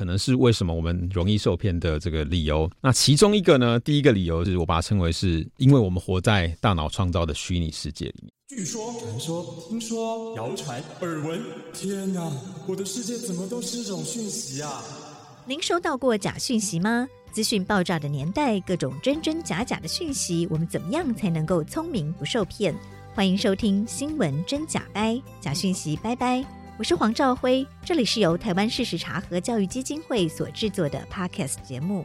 可能是为什么我们容易受骗的这个理由。那其中一个呢，第一个理由是我把它称为是因为我们活在大脑创造的虚拟世界里面。据说、传说、听说、谣传、耳闻，天哪，我的世界怎么都是这种讯息啊！您收到过假讯息吗？资讯爆炸的年代，各种真真假假的讯息，我们怎么样才能够聪明不受骗？欢迎收听新闻真假掰，假讯息拜拜。我是黄兆辉，这里是由台湾事实查核教育基金会所制作的 Podcast 节目。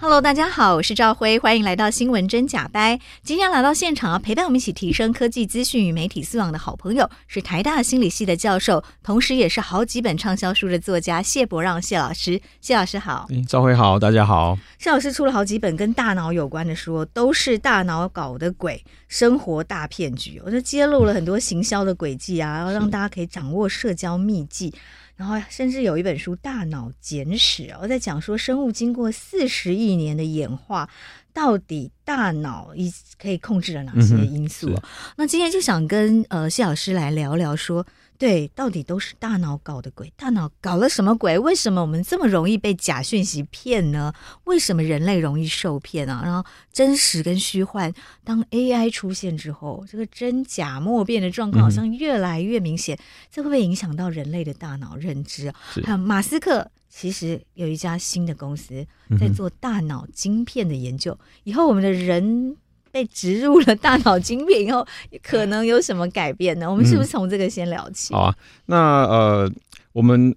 Hello，大家好，我是赵辉，欢迎来到新闻真假掰。今天来到现场陪伴我们一起提升科技资讯与媒体素养的好朋友，是台大心理系的教授，同时也是好几本畅销书的作家谢伯让谢老师。谢老师好，嗯、赵辉好，大家好。谢老师出了好几本跟大脑有关的书，都是大脑搞的鬼，生活大骗局。我就揭露了很多行销的轨迹啊，然后让大家可以掌握社交秘技。然后甚至有一本书《大脑简史》哦，在讲说生物经过四十亿年的演化，到底大脑一可以控制了哪些因素？嗯、那今天就想跟呃谢老师来聊聊说。对，到底都是大脑搞的鬼？大脑搞了什么鬼？为什么我们这么容易被假讯息骗呢？为什么人类容易受骗啊？然后真实跟虚幻，当 AI 出现之后，这个真假莫辨的状况好像越来越明显。嗯、这会不会影响到人类的大脑认知？还有马斯克其实有一家新的公司在做大脑晶片的研究，以后我们的人。被植入了大脑晶片以后，可能有什么改变呢？我们是不是从这个先聊起？嗯、好啊，那呃，我们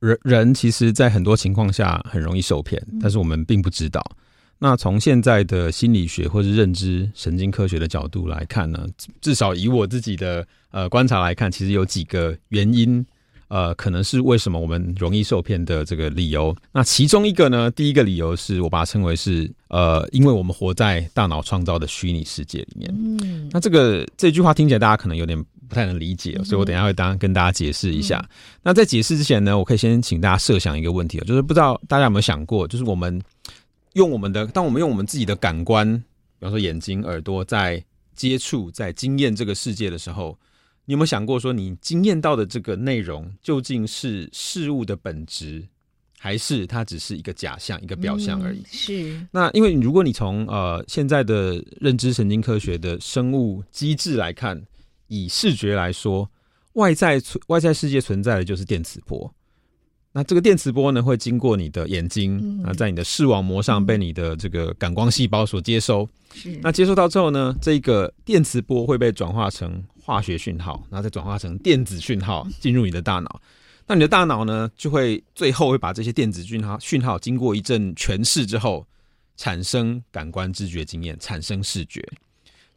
人人其实，在很多情况下很容易受骗，但是我们并不知道。那从现在的心理学或是认知神经科学的角度来看呢，至少以我自己的呃观察来看，其实有几个原因。呃，可能是为什么我们容易受骗的这个理由。那其中一个呢，第一个理由是我把它称为是呃，因为我们活在大脑创造的虚拟世界里面。嗯，那这个这句话听起来大家可能有点不太能理解，嗯、所以我等一下会当跟大家解释一下。嗯、那在解释之前呢，我可以先请大家设想一个问题，就是不知道大家有没有想过，就是我们用我们的，当我们用我们自己的感官，比方说眼睛、耳朵，在接触、在经验这个世界的时候。你有没有想过，说你经验到的这个内容究竟是事物的本质，还是它只是一个假象、一个表象而已？嗯、是。那因为如果你从呃现在的认知神经科学的生物机制来看，以视觉来说，外在存外在世界存在的就是电磁波。那这个电磁波呢，会经过你的眼睛啊，在你的视网膜上被你的这个感光细胞所接收。是。那接收到之后呢，这个电磁波会被转化成。化学讯号，然后再转化成电子讯号进入你的大脑。那你的大脑呢，就会最后会把这些电子讯号讯号经过一阵诠释之后，产生感官知觉经验，产生视觉。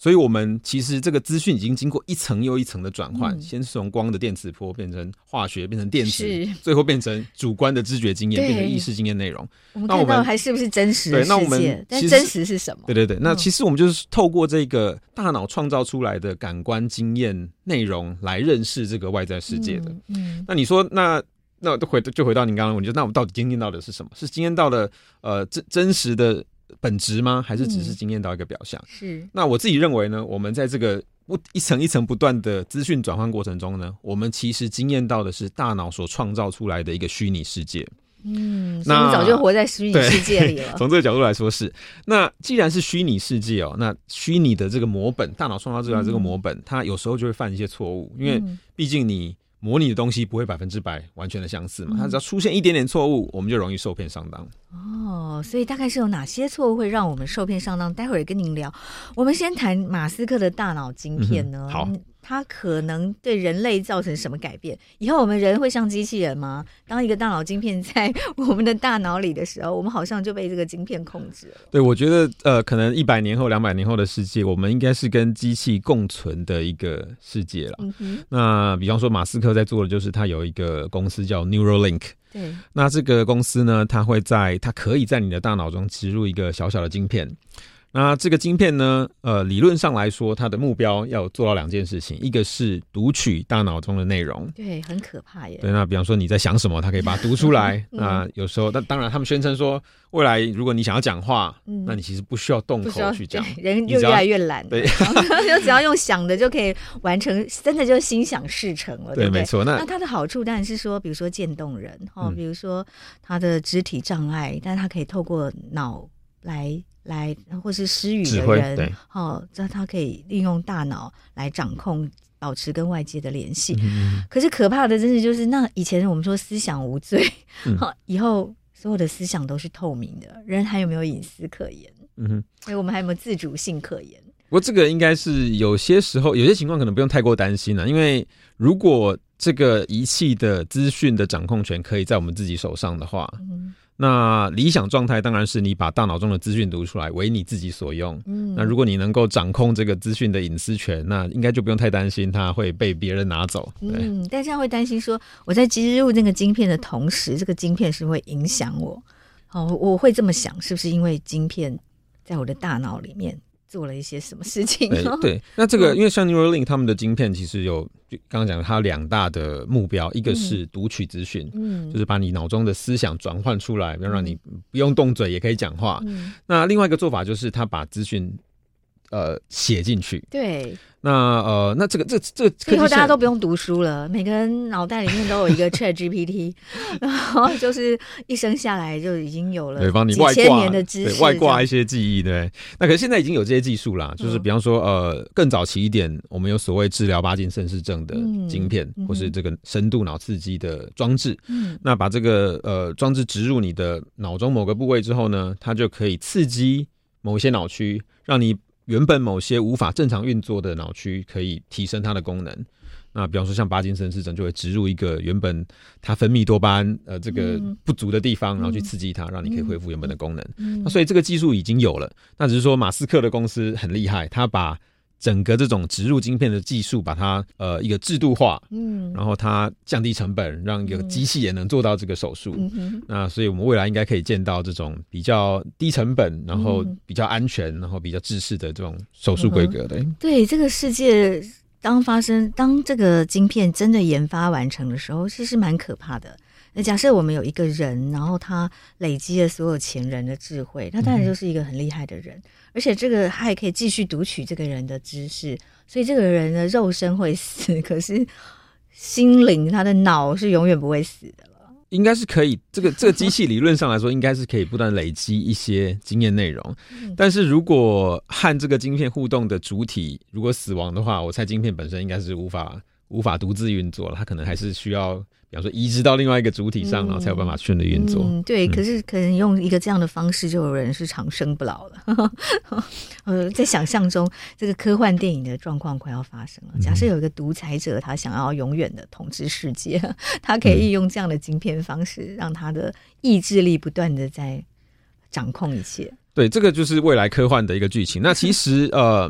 所以，我们其实这个资讯已经经过一层又一层的转换，嗯、先是从光的电磁波变成化学，变成电子，最后变成主观的知觉经验，变成意识经验内容。那我们还是不是真实的？对，那我们但真实是什么？对对对，那其实我们就是透过这个大脑创造出来的感官经验内容来认识这个外在世界的。嗯，嗯那你说，那那回就回到您刚刚问，题那我们到底经验到的是什么？是经验到的呃真真实的？本质吗？还是只是惊艳到一个表象？嗯、是。那我自己认为呢，我们在这个不一层一层不断的资讯转换过程中呢，我们其实惊艳到的是大脑所创造出来的一个虚拟世界。嗯，那你早就活在虚拟世界里了。从这个角度来说是。那既然是虚拟世界哦，那虚拟的这个模本，大脑创造出来这个模本，嗯、它有时候就会犯一些错误，因为毕竟你。模拟的东西不会百分之百完全的相似嘛？它只要出现一点点错误，我们就容易受骗上当。哦，所以大概是有哪些错误会让我们受骗上当？待会儿跟您聊。我们先谈马斯克的大脑晶片呢？好。它可能对人类造成什么改变？以后我们人会像机器人吗？当一个大脑晶片在我们的大脑里的时候，我们好像就被这个晶片控制了。对，我觉得呃，可能一百年后、两百年后的世界，我们应该是跟机器共存的一个世界了。嗯。那比方说，马斯克在做的就是他有一个公司叫 Neuralink。对。那这个公司呢，它会在它可以在你的大脑中植入一个小小的晶片。那这个晶片呢，呃，理论上来说，它的目标要做到两件事情，一个是读取大脑中的内容，对，很可怕耶。对，那比方说你在想什么，它可以把它读出来。嗯、那有时候，那当然他们宣称说，未来如果你想要讲话，嗯、那你其实不需要动口去讲，人就越来越懒，对，就只要用想的就可以完成，真的就心想事成了，对，对，没错。那那它的好处当然是说，比如说渐冻人，哦，比如说他的肢体障碍，嗯、但是他可以透过脑来。来，或是失语的人，哦，这他可以利用大脑来掌控、保持跟外界的联系。嗯、可是可怕的，真的就是那以前我们说思想无罪，好、嗯，以后所有的思想都是透明的，人还有没有隐私可言？嗯哼，所以我们还有没有自主性可言？不过这个应该是有些时候，有些情况可能不用太过担心了，因为如果这个仪器的资讯的掌控权可以在我们自己手上的话。嗯那理想状态当然是你把大脑中的资讯读出来，为你自己所用。嗯，那如果你能够掌控这个资讯的隐私权，那应该就不用太担心它会被别人拿走。嗯，但这样会担心说，我在植入那个晶片的同时，这个晶片是会影响我。哦，我会这么想，是不是因为晶片在我的大脑里面？做了一些什么事情？对，对，那这个因为像 Neuralink 他们的晶片其实有，刚刚讲它有两大的目标，一个是读取资讯，嗯，就是把你脑中的思想转换出来，要让你不用动嘴也可以讲话。嗯，那另外一个做法就是他把资讯呃写进去，对。那呃，那这个这这个，以后大家都不用读书了，每个人脑袋里面都有一个 Chat GPT，然后就是一生下来就已经有了，对，帮你外挂年的知识，外挂一些记忆，对。那可是现在已经有这些技术啦，就是比方说呃，更早期一点，我们有所谓治疗巴金森氏症的晶片，嗯、或是这个深度脑刺激的装置，嗯，那把这个呃装置植入你的脑中某个部位之后呢，它就可以刺激某一些脑区，让你。原本某些无法正常运作的脑区可以提升它的功能。那比方说像巴金森氏症就会植入一个原本它分泌多巴胺呃这个不足的地方，然后去刺激它，让你可以恢复原本的功能。那所以这个技术已经有了，那只是说马斯克的公司很厉害，他把。整个这种植入晶片的技术，把它呃一个制度化，嗯，然后它降低成本，让一个机器也能做到这个手术。嗯哼，那所以我们未来应该可以见到这种比较低成本，然后比较安全，然后比较制式的这种手术规格的。对，对，这个世界当发生当这个晶片真的研发完成的时候，其实蛮可怕的。那假设我们有一个人，然后他累积了所有前人的智慧，他当然就是一个很厉害的人，嗯、而且这个他还可以继续读取这个人的知识，所以这个人的肉身会死，可是心灵他的脑是永远不会死的了。应该是可以，这个这个机器理论上来说，应该是可以不断累积一些经验内容。嗯、但是如果和这个晶片互动的主体如果死亡的话，我猜晶片本身应该是无法无法独自运作了，它可能还是需要。比方说移植到另外一个主体上，然后才有办法顺利运作。嗯，对。可是可能用一个这样的方式，就有人是长生不老了。呃，在想象中，这个科幻电影的状况快要发生了。假设有一个独裁者，他想要永远的统治世界，他可以用这样的晶片方式，让他的意志力不断的在掌控一切。对，这个就是未来科幻的一个剧情。那 其实呃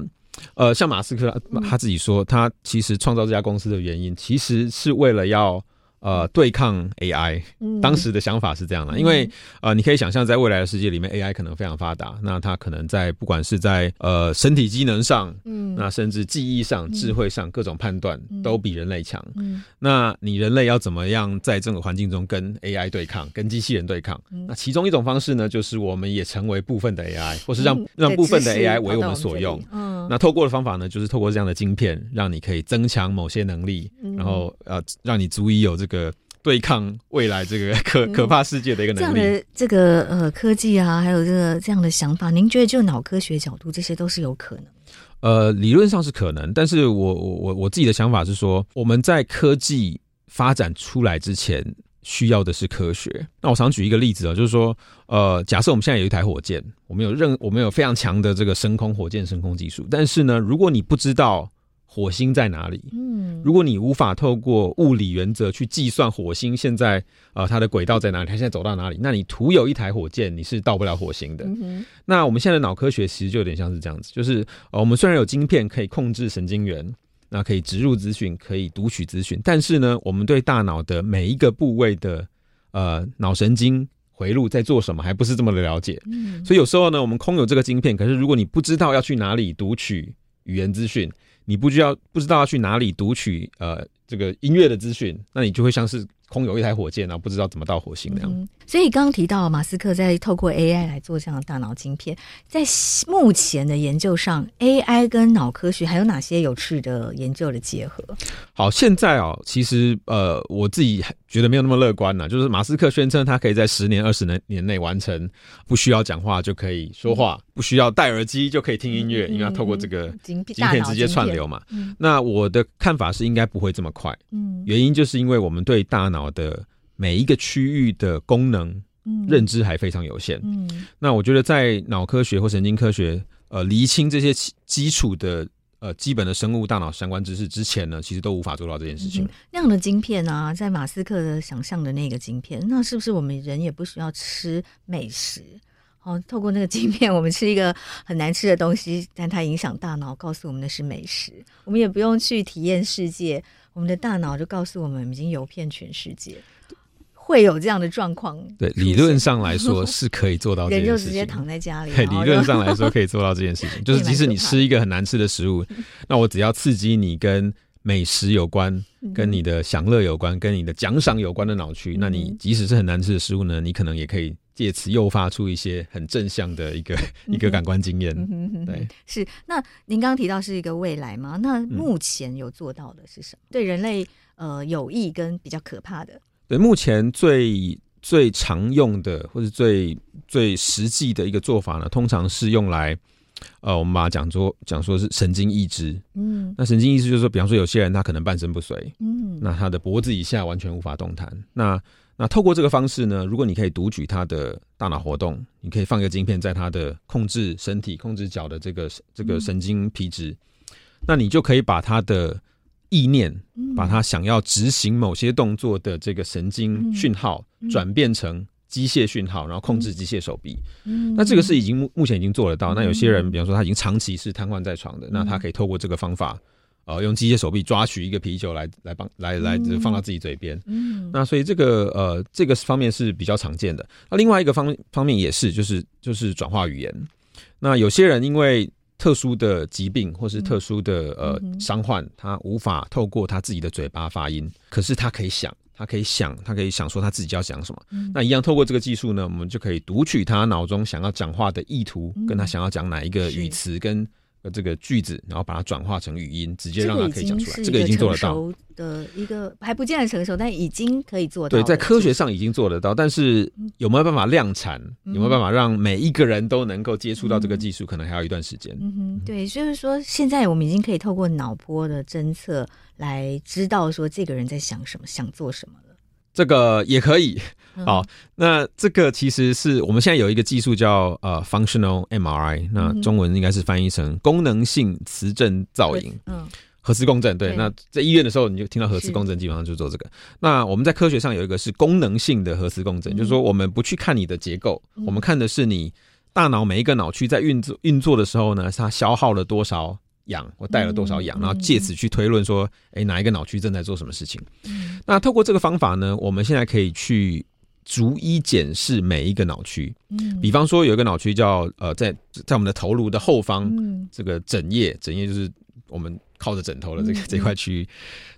呃，像马斯克他自己说，他其实创造这家公司的原因，其实是为了要。呃，对抗 AI，当时的想法是这样的，嗯、因为呃，你可以想象，在未来的世界里面，AI 可能非常发达，那它可能在不管是在呃身体机能上，嗯，那甚至记忆上、智慧上各种判断都比人类强。嗯，那你人类要怎么样在这个环境中跟 AI 对抗，跟机器人对抗？嗯、那其中一种方式呢，就是我们也成为部分的 AI，或是让让部分的 AI 为我们所用。嗯，那透过的方法呢，就是透过这样的晶片，让你可以增强某些能力，然后呃，让你足以有这个。个对抗未来这个可可怕世界的一个能力，嗯、这样的这个呃科技啊，还有这个这样的想法，您觉得就脑科学角度，这些都是有可能？呃，理论上是可能，但是我我我我自己的想法是说，我们在科技发展出来之前，需要的是科学。那我常举一个例子啊，就是说，呃，假设我们现在有一台火箭，我们有任我们有非常强的这个升空火箭升空技术，但是呢，如果你不知道。火星在哪里？嗯，如果你无法透过物理原则去计算火星现在呃它的轨道在哪里，它现在走到哪里，那你徒有一台火箭，你是到不了火星的。嗯。那我们现在的脑科学其实就有点像是这样子，就是呃我们虽然有晶片可以控制神经元，那可以植入资讯，可以读取资讯，但是呢，我们对大脑的每一个部位的呃脑神经。回路在做什么，还不是这么的了解。嗯，所以有时候呢，我们空有这个晶片，可是如果你不知道要去哪里读取语言资讯，你不知道不知道要去哪里读取呃这个音乐的资讯，那你就会像是。空有一台火箭，然后不知道怎么到火星那样。嗯、所以刚刚提到马斯克在透过 AI 来做这样的大脑晶片，在目前的研究上，AI 跟脑科学还有哪些有趣的研究的结合？好，现在啊、哦，其实呃，我自己觉得没有那么乐观了。就是马斯克宣称他可以在十年、二十年年内完成，不需要讲话就可以说话，嗯、不需要戴耳机就可以听音乐，嗯、因为要透过这个晶片直接串流嘛。嗯、那我的看法是应该不会这么快。嗯，原因就是因为我们对大脑的每一个区域的功能认知还非常有限。嗯，那我觉得在脑科学或神经科学呃厘清这些基础的呃基本的生物大脑相关知识之前呢，其实都无法做到这件事情。嗯、那样的晶片啊，在马斯克的想象的那个晶片，那是不是我们人也不需要吃美食？哦，透过那个晶片，我们吃一个很难吃的东西，但它影响大脑，告诉我们的是美食。我们也不用去体验世界，我们的大脑就告诉我们已经游遍全世界。会有这样的状况？对，理论上来说 是可以做到这件事情。人就直接躺在家里。对，理论上来说 可以做到这件事情，就是即使你吃一个很难吃的食物，那我只要刺激你跟美食有关、跟你的享乐有关、跟你的奖赏有关的脑区，那你即使是很难吃的食物呢，你可能也可以借此诱发出一些很正向的一个一个感官经验。对，是。那您刚刚提到是一个未来吗？那目前有做到的是什么？对人类呃有益跟比较可怕的？对，目前最最常用的或者最最实际的一个做法呢，通常是用来，呃，我们把它讲说讲说是神经抑制。嗯，那神经抑制就是说，比方说有些人他可能半身不遂，嗯，那他的脖子以下完全无法动弹。那那透过这个方式呢，如果你可以读取他的大脑活动，你可以放一个晶片在他的控制身体、控制脚的这个这个神经皮质，嗯，那你就可以把他的。意念把他想要执行某些动作的这个神经讯号转变成机械讯号，然后控制机械手臂。那这个是已经目目前已经做得到。那有些人，比方说他已经长期是瘫痪在床的，那他可以透过这个方法，呃，用机械手臂抓取一个啤酒来来帮来来放到自己嘴边。那所以这个呃这个方面是比较常见的。那另外一个方方面也是，就是就是转化语言。那有些人因为特殊的疾病或是特殊的呃伤患，他无法透过他自己的嘴巴发音，可是他可以想，他可以想，他可以想说他自己要讲什么。那一样透过这个技术呢，我们就可以读取他脑中想要讲话的意图，跟他想要讲哪一个语词跟。这个句子，然后把它转化成语音，直接让它可以讲出来。这个已经做得到的一个还不见得成熟，但已经可以做到。对，在科学上已经做得到，但是有没有办法量产？有没有办法让每一个人都能够接触到这个技术？可能还要一段时间。嗯哼，对，就是说现在我们已经可以透过脑波的侦测来知道说这个人在想什么，想做什么了。这个也可以。好，那这个其实是我们现在有一个技术叫呃 functional MRI，那中文应该是翻译成功能性磁振造影，嗯，核磁共振。对，那在医院的时候你就听到核磁共振，基本上就做这个。那我们在科学上有一个是功能性的核磁共振，就是说我们不去看你的结构，我们看的是你大脑每一个脑区在运作运作的时候呢，它消耗了多少氧，我带了多少氧，然后借此去推论说，哎，哪一个脑区正在做什么事情。那透过这个方法呢，我们现在可以去。逐一检视每一个脑区，嗯，比方说有一个脑区叫呃，在在我们的头颅的后方，嗯，这个枕叶，枕叶就是我们靠着枕头的这个这块区域。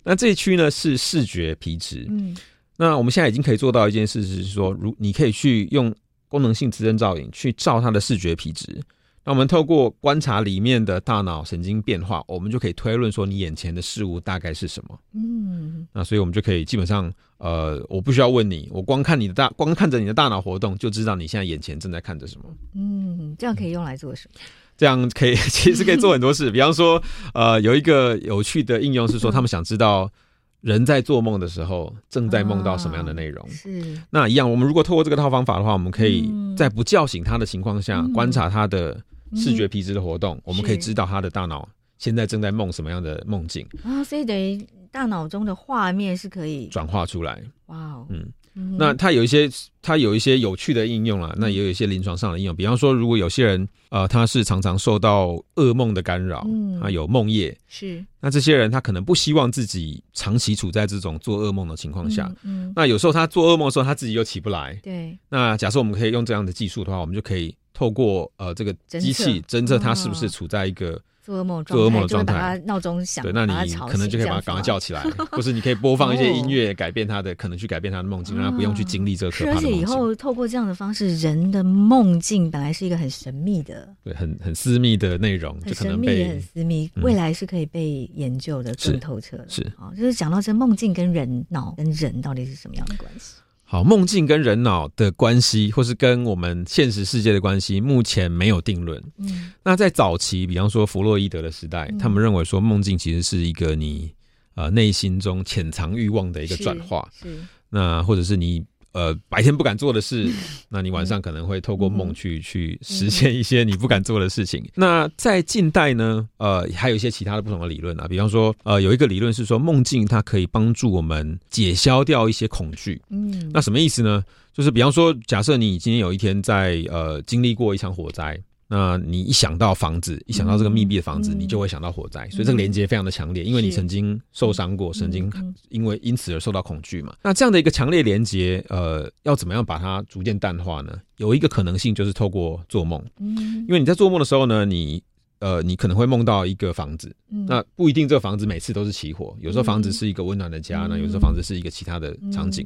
那这一区呢是视觉皮质，嗯，那我们现在已经可以做到一件事，是说，如你可以去用功能性磁振造影去照它的视觉皮质。那我们透过观察里面的大脑神经变化，我们就可以推论说你眼前的事物大概是什么。嗯，那所以我们就可以基本上，呃，我不需要问你，我光看你的大，光看着你的大脑活动，就知道你现在眼前正在看着什么。嗯，这样可以用来做什么？这样可以，其实可以做很多事。比方说，呃，有一个有趣的应用是说，他们想知道人在做梦的时候正在梦到什么样的内容。啊，是。那一样，我们如果透过这个套方法的话，我们可以在不叫醒他的情况下观察他的。视觉皮质的活动，嗯、我们可以知道他的大脑现在正在梦什么样的梦境啊，所以等于大脑中的画面是可以转化出来。哇哦，嗯，那它有一些它有一些有趣的应用啊，那也有一些临床上的应用。比方说，如果有些人呃他是常常受到噩梦的干扰，嗯，他有梦夜，是那这些人他可能不希望自己长期处在这种做噩梦的情况下，嗯，嗯，那有时候他做噩梦的时候他自己又起不来，对。那假设我们可以用这样的技术的话，我们就可以透过呃这个机器侦测他是不是处在一个。做噩梦，做噩梦的状态，把他闹钟响，对，那你可能就可以把他赶快叫起来，或是你可以播放一些音乐，改变他的，可能去改变他的梦境，让他不用去经历这个可怕。而且以后透过这样的方式，人的梦境本来是一个很神秘的，对，很很私密的内容，就可能被很私密，未来是可以被研究的更透彻的。是啊，就是讲到这梦境跟人脑跟人到底是什么样的关系？好，梦境跟人脑的关系，或是跟我们现实世界的关系，目前没有定论。嗯，那在早期，比方说弗洛伊德的时代，嗯、他们认为说梦境其实是一个你呃内心中潜藏欲望的一个转化。是，是那或者是你。呃，白天不敢做的事，那你晚上可能会透过梦去、嗯、去实现一些你不敢做的事情。嗯、那在近代呢，呃，还有一些其他的不同的理论啊，比方说，呃，有一个理论是说，梦境它可以帮助我们解消掉一些恐惧。嗯，那什么意思呢？就是比方说，假设你今天有一天在呃经历过一场火灾。那你一想到房子，一想到这个密闭的房子，嗯、你就会想到火灾，嗯、所以这个连接非常的强烈，因为你曾经受伤过，曾经因为因此而受到恐惧嘛。那这样的一个强烈连接，呃，要怎么样把它逐渐淡化呢？有一个可能性就是透过做梦，因为你在做梦的时候呢，你呃，你可能会梦到一个房子，那不一定这个房子每次都是起火，有时候房子是一个温暖的家，那有时候房子是一个其他的场景。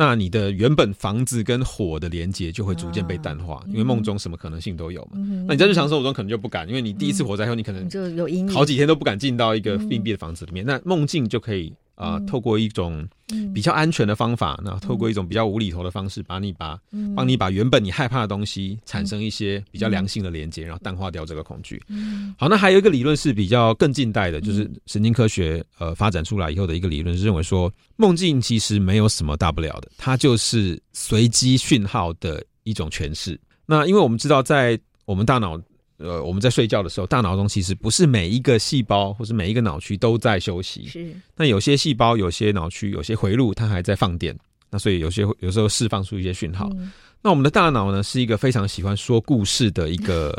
那你的原本房子跟火的连接就会逐渐被淡化，因为梦中什么可能性都有嘛。那你在日常生活中可能就不敢，因为你第一次火灾后，你可能就有阴影，好几天都不敢进到一个密闭的房子里面。那梦境就可以。啊、呃，透过一种比较安全的方法，那、嗯、透过一种比较无厘头的方式，把你把帮、嗯、你把原本你害怕的东西产生一些比较良性的连接，然后淡化掉这个恐惧。嗯、好，那还有一个理论是比较更近代的，就是神经科学呃发展出来以后的一个理论，是认为说梦境其实没有什么大不了的，它就是随机讯号的一种诠释。那因为我们知道，在我们大脑。呃，我们在睡觉的时候，大脑中其实不是每一个细胞或是每一个脑区都在休息。是。那有些细胞、有些脑区、有些回路，它还在放电。那所以有些有时候释放出一些讯号。嗯、那我们的大脑呢，是一个非常喜欢说故事的一个、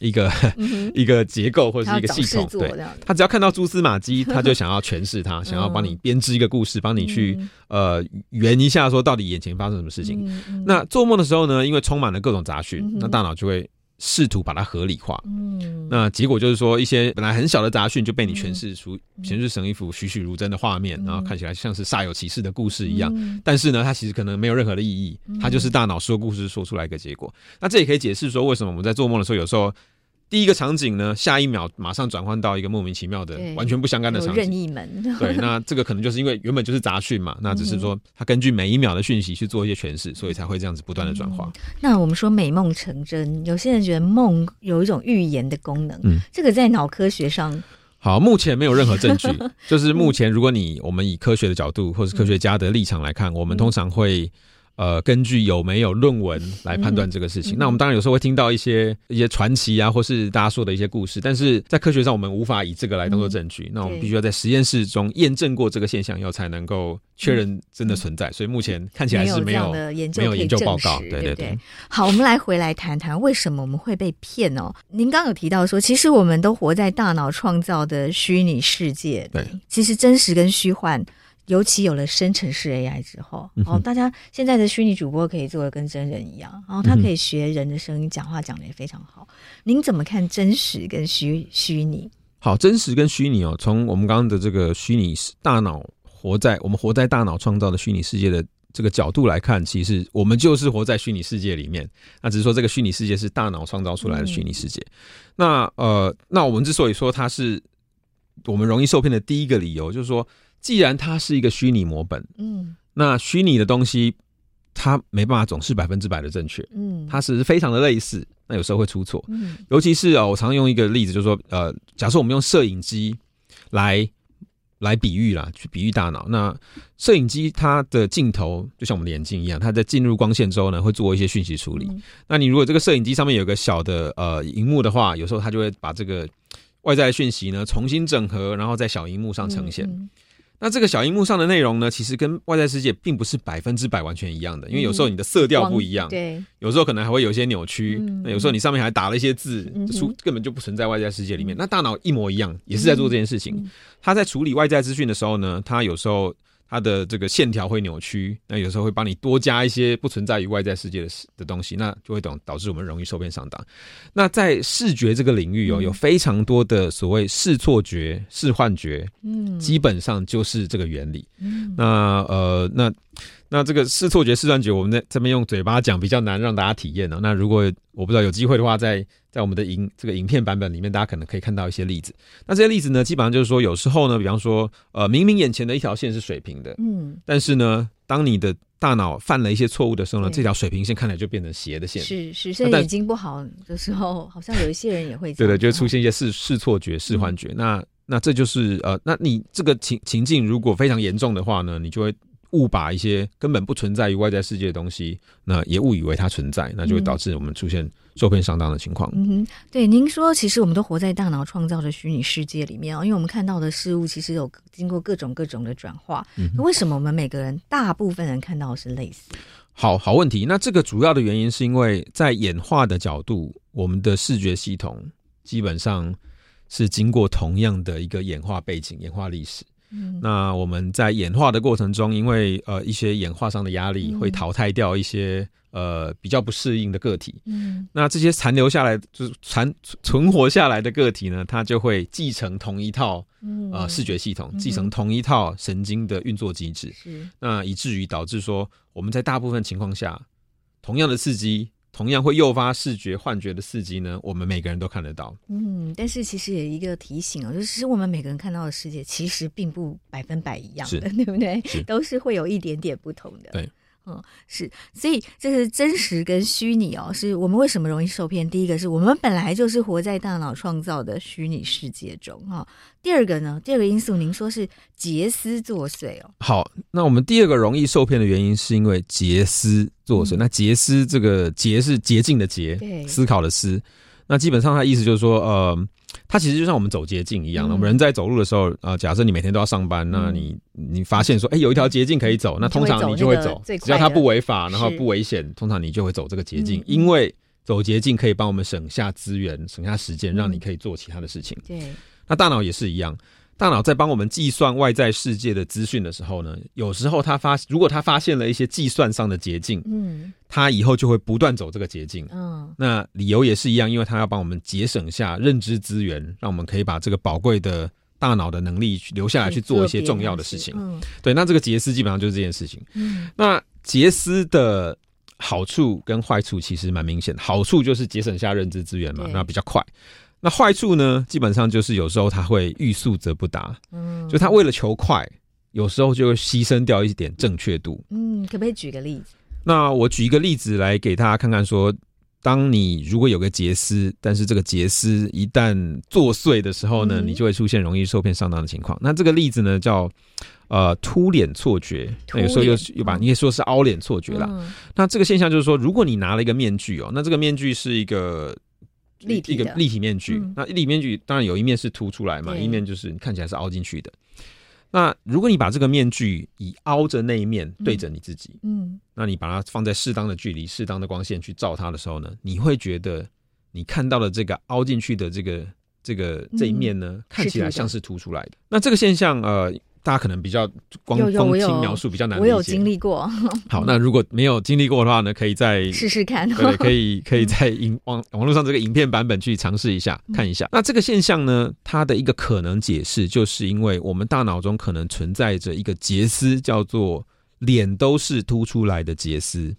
嗯、一个、嗯、一个结构或者是一个系统。对。他只要看到蛛丝马迹，他就想要诠释它，想要帮你编织一个故事，帮你去、嗯、呃圆一下，说到底眼前发生什么事情。那做梦的时候呢，因为充满了各种杂讯，嗯、那大脑就会。试图把它合理化，嗯，那结果就是说，一些本来很小的杂讯就被你诠释出，诠释成一幅栩栩如生的画面，然后看起来像是煞有其事的故事一样。但是呢，它其实可能没有任何的意义，它就是大脑说故事说出来一个结果。那这也可以解释说，为什么我们在做梦的时候，有时候。第一个场景呢，下一秒马上转换到一个莫名其妙的、完全不相干的场景。任意门。对，那这个可能就是因为原本就是杂讯嘛，那只是说它根据每一秒的讯息去做一些诠释，所以才会这样子不断的转化、嗯。那我们说美梦成真，有些人觉得梦有一种预言的功能，嗯，这个在脑科学上，好，目前没有任何证据。就是目前，如果你我们以科学的角度或是科学家的立场来看，我们通常会。呃，根据有没有论文来判断这个事情，嗯、那我们当然有时候会听到一些一些传奇啊，或是大家说的一些故事，但是在科学上我们无法以这个来当做证据。嗯、那我们必须要在实验室中验证过这个现象以后，才能够确认真的存在。嗯、所以目前看起来是没有没有研究没有研究报告，对对对，好，我们来回来谈谈为什么我们会被骗哦。您刚刚有提到说，其实我们都活在大脑创造的虚拟世界，对，其实真实跟虚幻。尤其有了生成式 AI 之后，哦，大家现在的虚拟主播可以做的跟真人一样，然后他可以学人的声音讲话，讲的也非常好。您怎么看真实跟虚虚拟？好，真实跟虚拟哦，从我们刚刚的这个虚拟大脑活在我们活在大脑创造的虚拟世界的这个角度来看，其实我们就是活在虚拟世界里面。那只是说这个虚拟世界是大脑创造出来的虚拟世界。嗯、那呃，那我们之所以说它是我们容易受骗的第一个理由，就是说。既然它是一个虚拟模本，嗯，那虚拟的东西它没办法总是百分之百的正确，嗯，它是非常的类似，那有时候会出错，嗯，尤其是啊，我常用一个例子，就是说，呃，假设我们用摄影机来来比喻啦，去比喻大脑，那摄影机它的镜头就像我们的眼睛一样，它在进入光线之后呢，会做一些讯息处理。嗯，那你如果这个摄影机上面有个小的呃荧幕的话，有时候它就会把这个外在的讯息呢重新整合，然后在小荧幕上呈现。嗯嗯那这个小荧幕上的内容呢，其实跟外在世界并不是百分之百完全一样的，因为有时候你的色调不一样，对，有时候可能还会有一些扭曲，那有时候你上面还打了一些字，出根本就不存在外在世界里面。那大脑一模一样，也是在做这件事情。它在处理外在资讯的时候呢，它有时候。它的这个线条会扭曲，那有时候会帮你多加一些不存在于外在世界的的东西，那就会导导致我们容易受骗上当。那在视觉这个领域哦，有非常多的所谓视错觉、视幻觉，嗯，基本上就是这个原理。嗯，那呃，那那这个视错觉、视幻觉，我们在这边用嘴巴讲比较难让大家体验哦。那如果我不知道有机会的话，在在我们的影这个影片版本里面，大家可能可以看到一些例子。那这些例子呢，基本上就是说，有时候呢，比方说，呃，明明眼前的一条线是水平的，嗯，但是呢，当你的大脑犯了一些错误的时候呢，这条水平线看来就变成斜的线。是是，所以眼睛不好的时候，好像有一些人也会对的，就会出现一些视视错觉、视幻觉。那那这就是呃，那你这个情情境如果非常严重的话呢，你就会。误把一些根本不存在于外在世界的东西，那也误以为它存在，那就会导致我们出现受骗上当的情况。嗯哼，对，您说，其实我们都活在大脑创造的虚拟世界里面哦，因为我们看到的事物其实有经过各种各种的转化。嗯，为什么我们每个人大部分人看到的是类似？好好问题。那这个主要的原因是因为在演化的角度，我们的视觉系统基本上是经过同样的一个演化背景、演化历史。嗯，那我们在演化的过程中，因为呃一些演化上的压力，会淘汰掉一些呃比较不适应的个体。嗯，那这些残留下来就是残存活下来的个体呢，它就会继承同一套呃视觉系统，继承同一套神经的运作机制。是，那以至于导致说我们在大部分情况下，同样的刺激。同样会诱发视觉幻觉的刺激呢，我们每个人都看得到。嗯，但是其实有一个提醒哦，就是我们每个人看到的世界其实并不百分百一样的，对不对？都是会有一点点不同的。对。嗯，是，所以这是真实跟虚拟哦，是我们为什么容易受骗？第一个是我们本来就是活在大脑创造的虚拟世界中哈。第二个呢，第二个因素，您说是捷思作祟哦。好，那我们第二个容易受骗的原因是因为捷思作祟。嗯、那捷思这个捷是捷径的捷，思考的思。那基本上他意思就是说，呃。它其实就像我们走捷径一样的，我们人在走路的时候，啊，假设你每天都要上班，那你你发现说，哎，有一条捷径可以走，那通常你就会走，只要它不违法，然后不危险，通常你就会走这个捷径，因为走捷径可以帮我们省下资源、省下时间，让你可以做其他的事情。对，那大脑也是一样。大脑在帮我们计算外在世界的资讯的时候呢，有时候它发，如果它发现了一些计算上的捷径，嗯，它以后就会不断走这个捷径，嗯，那理由也是一样，因为它要帮我们节省下认知资源，让我们可以把这个宝贵的大脑的能力留下来去做一些重要的事。情，嗯，对，那这个杰斯基本上就是这件事情，嗯，那杰斯的好处跟坏处其实蛮明显的，好处就是节省下认知资源嘛，那比较快。那坏处呢？基本上就是有时候他会欲速则不达，嗯，就他为了求快，有时候就会牺牲掉一点正确度。嗯，可不可以举个例子？那我举一个例子来给大家看看，说，当你如果有个捷思，但是这个捷思一旦作祟的时候呢，你就会出现容易受骗上当的情况。那这个例子呢，叫呃凸脸错觉，那有时候又又把你也说是凹脸错觉啦。那这个现象就是说，如果你拿了一个面具哦，那这个面具是一个。立体一个立体面具，嗯、那立体面具当然有一面是凸出来嘛，一面就是看起来是凹进去的。那如果你把这个面具以凹着那一面对着你自己，嗯，那你把它放在适当的距离、适当的光线去照它的时候呢，你会觉得你看到的这个凹进去的这个这个这一面呢，看起来像是凸出来的。那这个现象，呃。大家可能比较光光听描述比较难理解，我有经历过。好，那如果没有经历过的话呢，可以再试试看。对，可以 可以在影网网络上这个影片版本去尝试一下，看一下。那这个现象呢，它的一个可能解释，就是因为我们大脑中可能存在着一个结思，叫做脸都是凸出来的结思。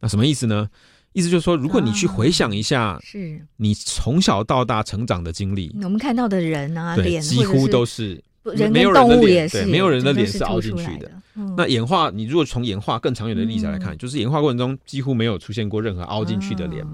那什么意思呢？意思就是说，如果你去回想一下，是你从小到大成长的经历，我们看到的人啊，脸几乎都是。人跟动物也是，没有人的脸是凹进去的。那演化，你如果从演化更长远的例子来看，就是演化过程中几乎没有出现过任何凹进去的脸。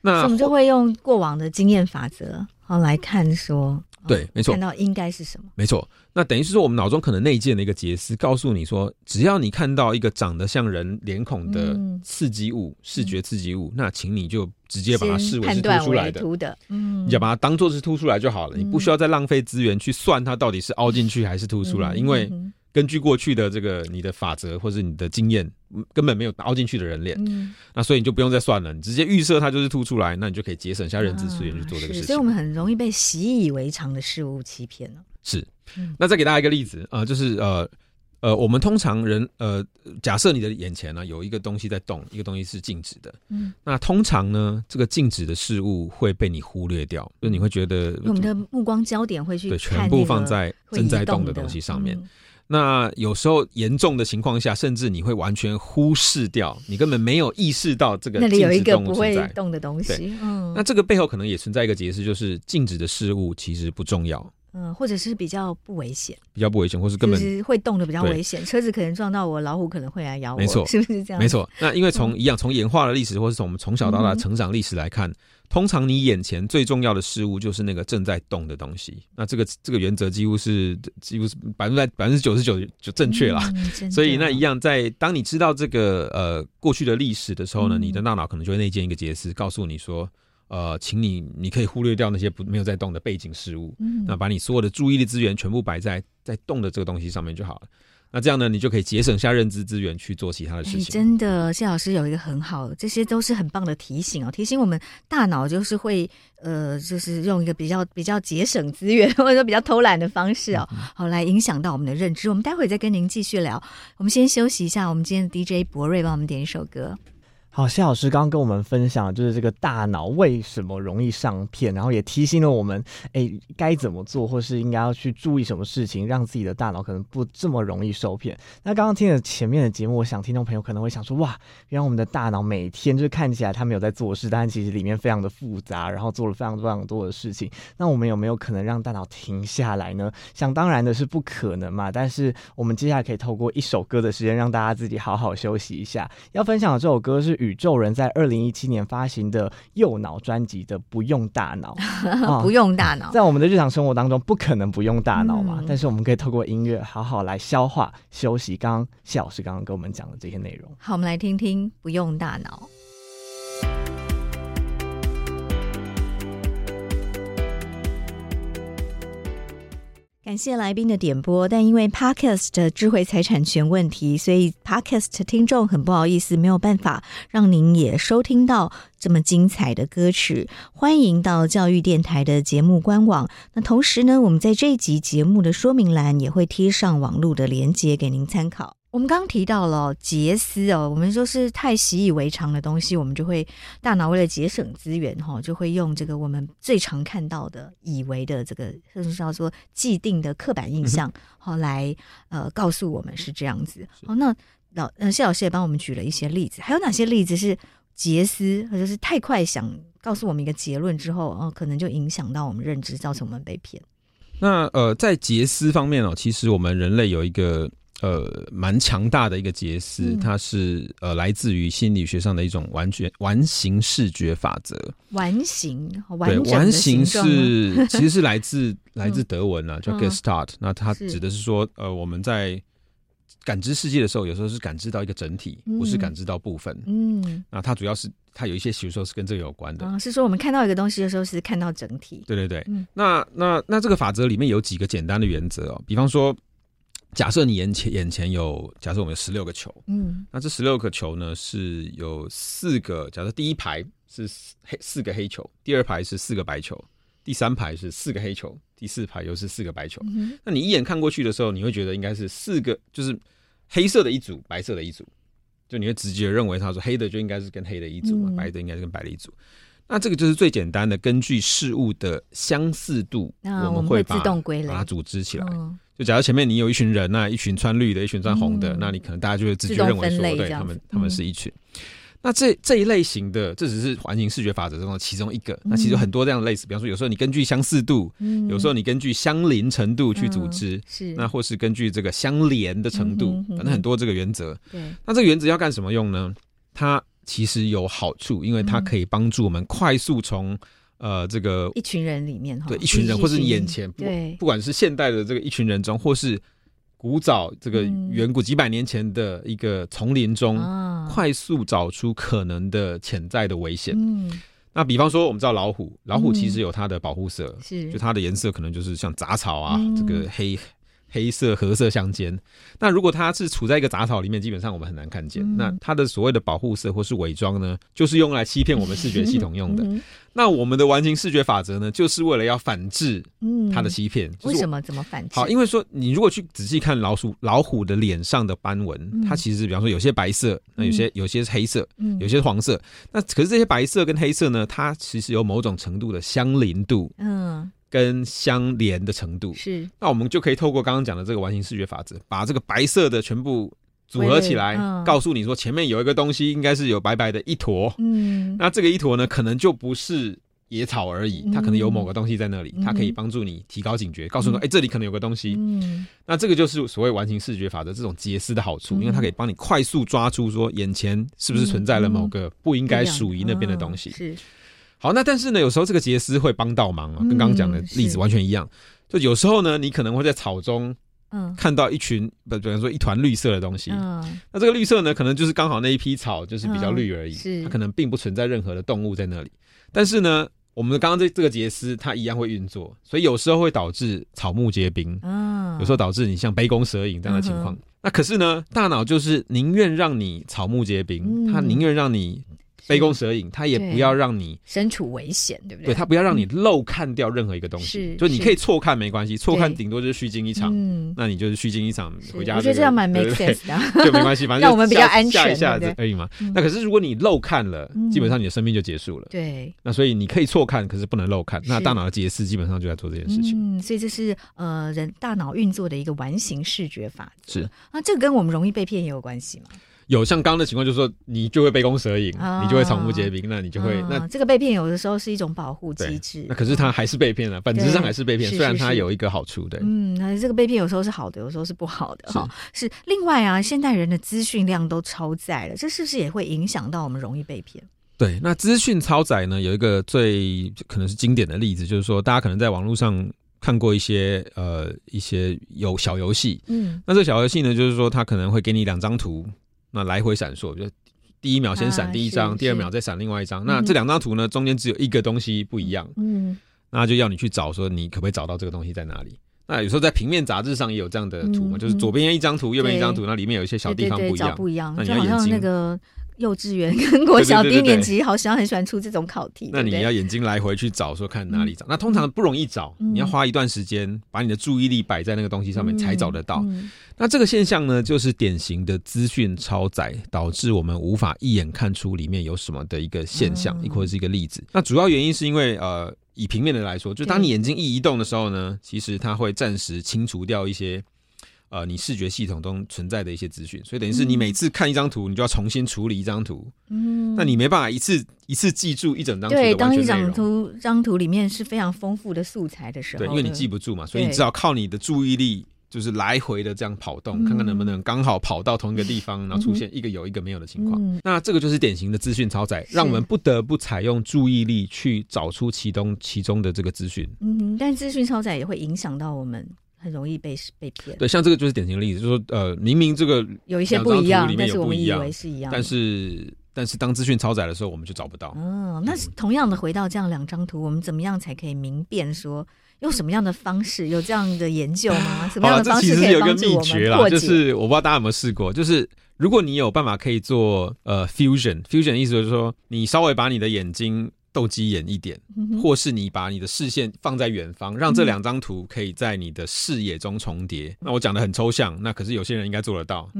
那我们就会用过往的经验法则好来看说。对，没错，看到应该是什么？没错，那等于是说，我们脑中可能内建的一个结思，告诉你说，只要你看到一个长得像人脸孔的刺激物，嗯、视觉刺激物，那请你就直接把它视为是凸出来的，的嗯，你就把它当做是凸出来就好了，嗯、你不需要再浪费资源去算它到底是凹进去还是凸出来，嗯、因为根据过去的这个你的法则或者你的经验，根本没有凹进去的人脸，嗯，那所以你就不用再算了，你直接预设它就是凸出来，那你就可以节省下认知资源去做这个事情。所以我们很容易被习以为常的事物欺骗了。是，那再给大家一个例子啊、呃，就是呃。呃，我们通常人呃，假设你的眼前呢有一个东西在动，一个东西是静止的，嗯，那通常呢，这个静止的事物会被你忽略掉，就你会觉得我们的目光焦点会去对全部放在正在动的东西上面。嗯、那有时候严重的情况下，甚至你会完全忽视掉，你根本没有意识到这个那里有一个不会动的东西。嗯，那这个背后可能也存在一个解释，就是静止的事物其实不重要。嗯，或者是比较不危险，比较不危险，或是根本是会动的比较危险，车子可能撞到我，老虎可能会来咬我，没错，是不是这样？没错。那因为从一样从演化的历史，或是从我们从小到大成长历史来看，嗯，通常你眼前最重要的事物就是那个正在动的东西。那这个这个原则几乎是几乎是百分之百分之九十九就正确了。嗯，所以那一样在当你知道这个呃过去的历史的时候呢，嗯，你的大脑可能就会内建一个结思，告诉你说。呃，请你，你可以忽略掉那些不没有在动的背景事物，嗯，那把你所有的注意力资源全部摆在在动的这个东西上面就好了。那这样呢，你就可以节省下认知资源去做其他的事情。欸、真的，谢老师有一个很好，这些都是很棒的提醒哦，提醒我们大脑就是会呃，就是用一个比较比较节省资源或者说比较偷懒的方式哦，嗯、好来影响到我们的认知。我们待会再跟您继续聊，我们先休息一下。我们今天的 DJ 博瑞帮我们点一首歌。好，谢老师刚刚跟我们分享，就是这个大脑为什么容易上骗，然后也提醒了我们，哎，该怎么做，或是应该要去注意什么事情，让自己的大脑可能不这么容易受骗。那刚刚听了前面的节目，我想听众朋友可能会想说，哇，原来我们的大脑每天就是看起来它没有在做事，但其实里面非常的复杂，然后做了非常非常多的事情。那我们有没有可能让大脑停下来呢？想当然的是不可能嘛。但是我们接下来可以透过一首歌的时间，让大家自己好好休息一下。要分享的这首歌是。宇宙人在二零一七年发行的右脑专辑的《不用大脑》，不用大脑，在我们的日常生活当中不可能不用大脑嘛、嗯。但是我们可以透过音乐好好来消化休息。刚刚谢老师刚刚跟我们讲的这些内容，好，我们来听听《不用大脑》。感谢来宾的点播，但因为 Podcast 的智慧财产权问题，所以 Podcast 听众很不好意思，没有办法让您也收听到这么精彩的歌曲。欢迎到教育电台的节目官网。那同时呢，我们在这一集节目的说明栏也会贴上网络的连接给您参考。我们刚刚提到了节思哦，我们说是太习以为常的东西，我们就会大脑为了节省资源哈，就会用这个我们最常看到的、以为的这个，甚至叫做既定的刻板印象，好来呃告诉我们是这样子。好，那老呃谢老师也帮我们举了一些例子，还有哪些例子是节思，或者是太快想告诉我们一个结论之后，哦，可能就影响到我们认知，造成我们被骗。那呃，在节思方面哦，其实我们人类有一个。呃，蛮强大的一个杰思，嗯，它是呃来自于心理学上的一种完全完形视觉法则。完形，对，完形是 其实是来自来自德文啊，叫 Gestalt，嗯。那它指的是说，呃，我们在感知世界的时候，有时候是感知到一个整体，嗯，不是感知到部分。嗯，那它主要是它有一些，比如说是跟这个有关的。啊，是说我们看到一个东西的时候，是看到整体。对对对。嗯，那那那这个法则里面有几个简单的原则哦，比方说。假设你眼前眼前有，假设我们有十六个球，嗯，那这十六个球呢是有四个，假设第一排是黑四个黑球，第二排是四个白球，第三排是四个黑球，第四排又是四个白球。嗯，那你一眼看过去的时候，你会觉得应该是四个，就是黑色的一组，白色的一组，就你会直接认为他说黑的就应该是跟黑的一组嘛，嗯，白的应该是跟白的一组。那这个就是最简单的，根据事物的相似度，我们会把自动归类，把它组织起来。就假如前面你有一群人，那一群穿绿的，一群穿红的，那你可能大家就会直觉认为说，对他们，他们是一群。那这这一类型的，这只是环形视觉法则中的其中一个。那其实有很多这样的类似，比方说，有时候你根据相似度，有时候你根据相邻程度去组织，是那或是根据这个相连的程度，反正很多这个原则。对，那这个原则要干什么用呢？它其实有好处，因为它可以帮助我们快速从呃这个一群人里面，对一群人，或是眼前不不管是现代的这个一群人中，或是古早这个远古几百年前的一个丛林中，快速找出可能的潜在的危险。嗯，那比方说，我们知道老虎，老虎其实有它的保护色，是。就它的颜色可能就是像杂草啊，这个黑。黑色、褐色相间。那如果它是处在一个杂草里面，基本上我们很难看见。嗯、那它的所谓的保护色或是伪装呢，就是用来欺骗我们视觉系统用的。嗯、那我们的完形视觉法则呢，就是为了要反制它的欺骗。嗯就是、为什么？怎么反制？好，因为说你如果去仔细看老鼠、老虎的脸上的斑纹，嗯、它其实比方说有些白色，那有些有些是黑色，嗯、有些是黄色。那可是这些白色跟黑色呢，它其实有某种程度的相邻度。嗯。跟相连的程度。是，那我们就可以透过刚刚讲的这个完形视觉法则，把这个白色的全部组合起来，嗯、告诉你说前面有一个东西，应该是有白白的一坨。嗯，那这个一坨呢，可能就不是野草而已，它可能有某个东西在那里，嗯、它可以帮助你提高警觉，告诉你说，哎、嗯。欸，这里可能有个东西。嗯，那这个就是所谓完形视觉法则这种解释的好处，嗯、因为它可以帮你快速抓出说眼前是不是存在了某个不应该属于那边的东西。是。好，那但是呢，有时候这个杰斯会帮倒忙啊，跟刚刚讲的例子完全一样。嗯、就有时候呢，你可能会在草中，嗯，看到一群，不，比方说一团绿色的东西。嗯，那这个绿色呢，可能就是刚好那一批草就是比较绿而已，嗯、是它可能并不存在任何的动物在那里。但是呢，我们刚刚这这个杰斯它一样会运作，所以有时候会导致草木皆兵，嗯，有时候导致你像杯弓蛇影这样的情况。嗯、那可是呢，大脑就是宁愿让你草木皆兵，它宁愿让你。杯弓蛇影，他也不要让你身处危险，对不对？对，他不要让你漏看掉任何一个东西，就你可以错看没关系，错看顶多就是虚惊一场。嗯，那你就是虚惊一场回家。我觉得这样蛮 make sense 的，就没关系，反正 让我们比较安全，一下子可以吗？那可是如果你漏看了，基本上你的生命就结束了。对，那所以你可以错看，可是不能漏看。那大脑的解释基本上就在做这件事情。嗯，所以这是呃人大脑运作的一个完形视觉法则。是啊，这个跟我们容易被骗也有关系吗？有像刚刚的情况，就是说你就会杯弓蛇影，哦、你就会草木皆兵，那你就会、哦、那这个被骗有的时候是一种保护机制。那可是他还是被骗了，哦、本质上还是被骗，虽然他有一个好处，的。嗯，那这个被骗有时候是好的，有时候是不好的哈。是，另外啊，现代人的资讯量都超载了，这是不是也会影响到我们容易被骗？对，那资讯超载呢，有一个最可能是经典的例子，就是说大家可能在网络上看过一些呃一些有小游戏，嗯，那这个小游戏呢，就是说它可能会给你两张图。那来回闪烁，就第一秒先闪第一张，啊、第二秒再闪另外一张。那这两张图呢，中间只有一个东西不一样。嗯，那就要你去找，说你可不可以找到这个东西在哪里？那有时候在平面杂志上也有这样的图嘛，嗯、就是左边一张图，右边一张图，那里面有一些小地方不一样，不一样。那你要眼睛那个。幼稚园 跟国小低年级好像很喜欢出这种考题。那你要眼睛来回去找，说看哪里找。那通常不容易找，你要花一段时间把你的注意力摆在那个东西上面才找得到。那这个现象呢，就是典型的资讯超载，导致我们无法一眼看出里面有什么的一个现象，亦或者是一个例子。那主要原因是因为呃，以平面的来说，就当你眼睛一移动的时候呢，其实它会暂时清除掉一些。呃，你视觉系统中存在的一些资讯，所以等于是你每次看一张图，你就要重新处理一张图。嗯，那你没办法一次一次记住一整张图。对，当一张图张图里面是非常丰富的素材的时候，对，因为你记不住嘛，所以你只好靠你的注意力，就是来回的这样跑动，看看能不能刚好跑到同一个地方，嗯、然后出现一个有一个没有的情况。嗯、那这个就是典型的资讯超载，让我们不得不采用注意力去找出其中其中的这个资讯。嗯，但资讯超载也会影响到我们。很容易被被骗。对，像这个就是典型的例子，就是说，呃，明明这个有一些不一样，但是我们以为是一样，但是但是当资讯超载的时候，我们就找不到。嗯，那是同样的，回到这样两张图，我们怎么样才可以明辨说用什么样的方式？有这样的研究吗？什么样的方式可以帮助我们破解？其实有一个秘诀啦，就是我不知道大家有没有试过，就是如果你有办法可以做呃 fusion，fusion 的意思就是说，你稍微把你的眼睛。斗鸡眼一点，或是你把你的视线放在远方，让这两张图可以在你的视野中重叠。那我讲的很抽象，那可是有些人应该做得到。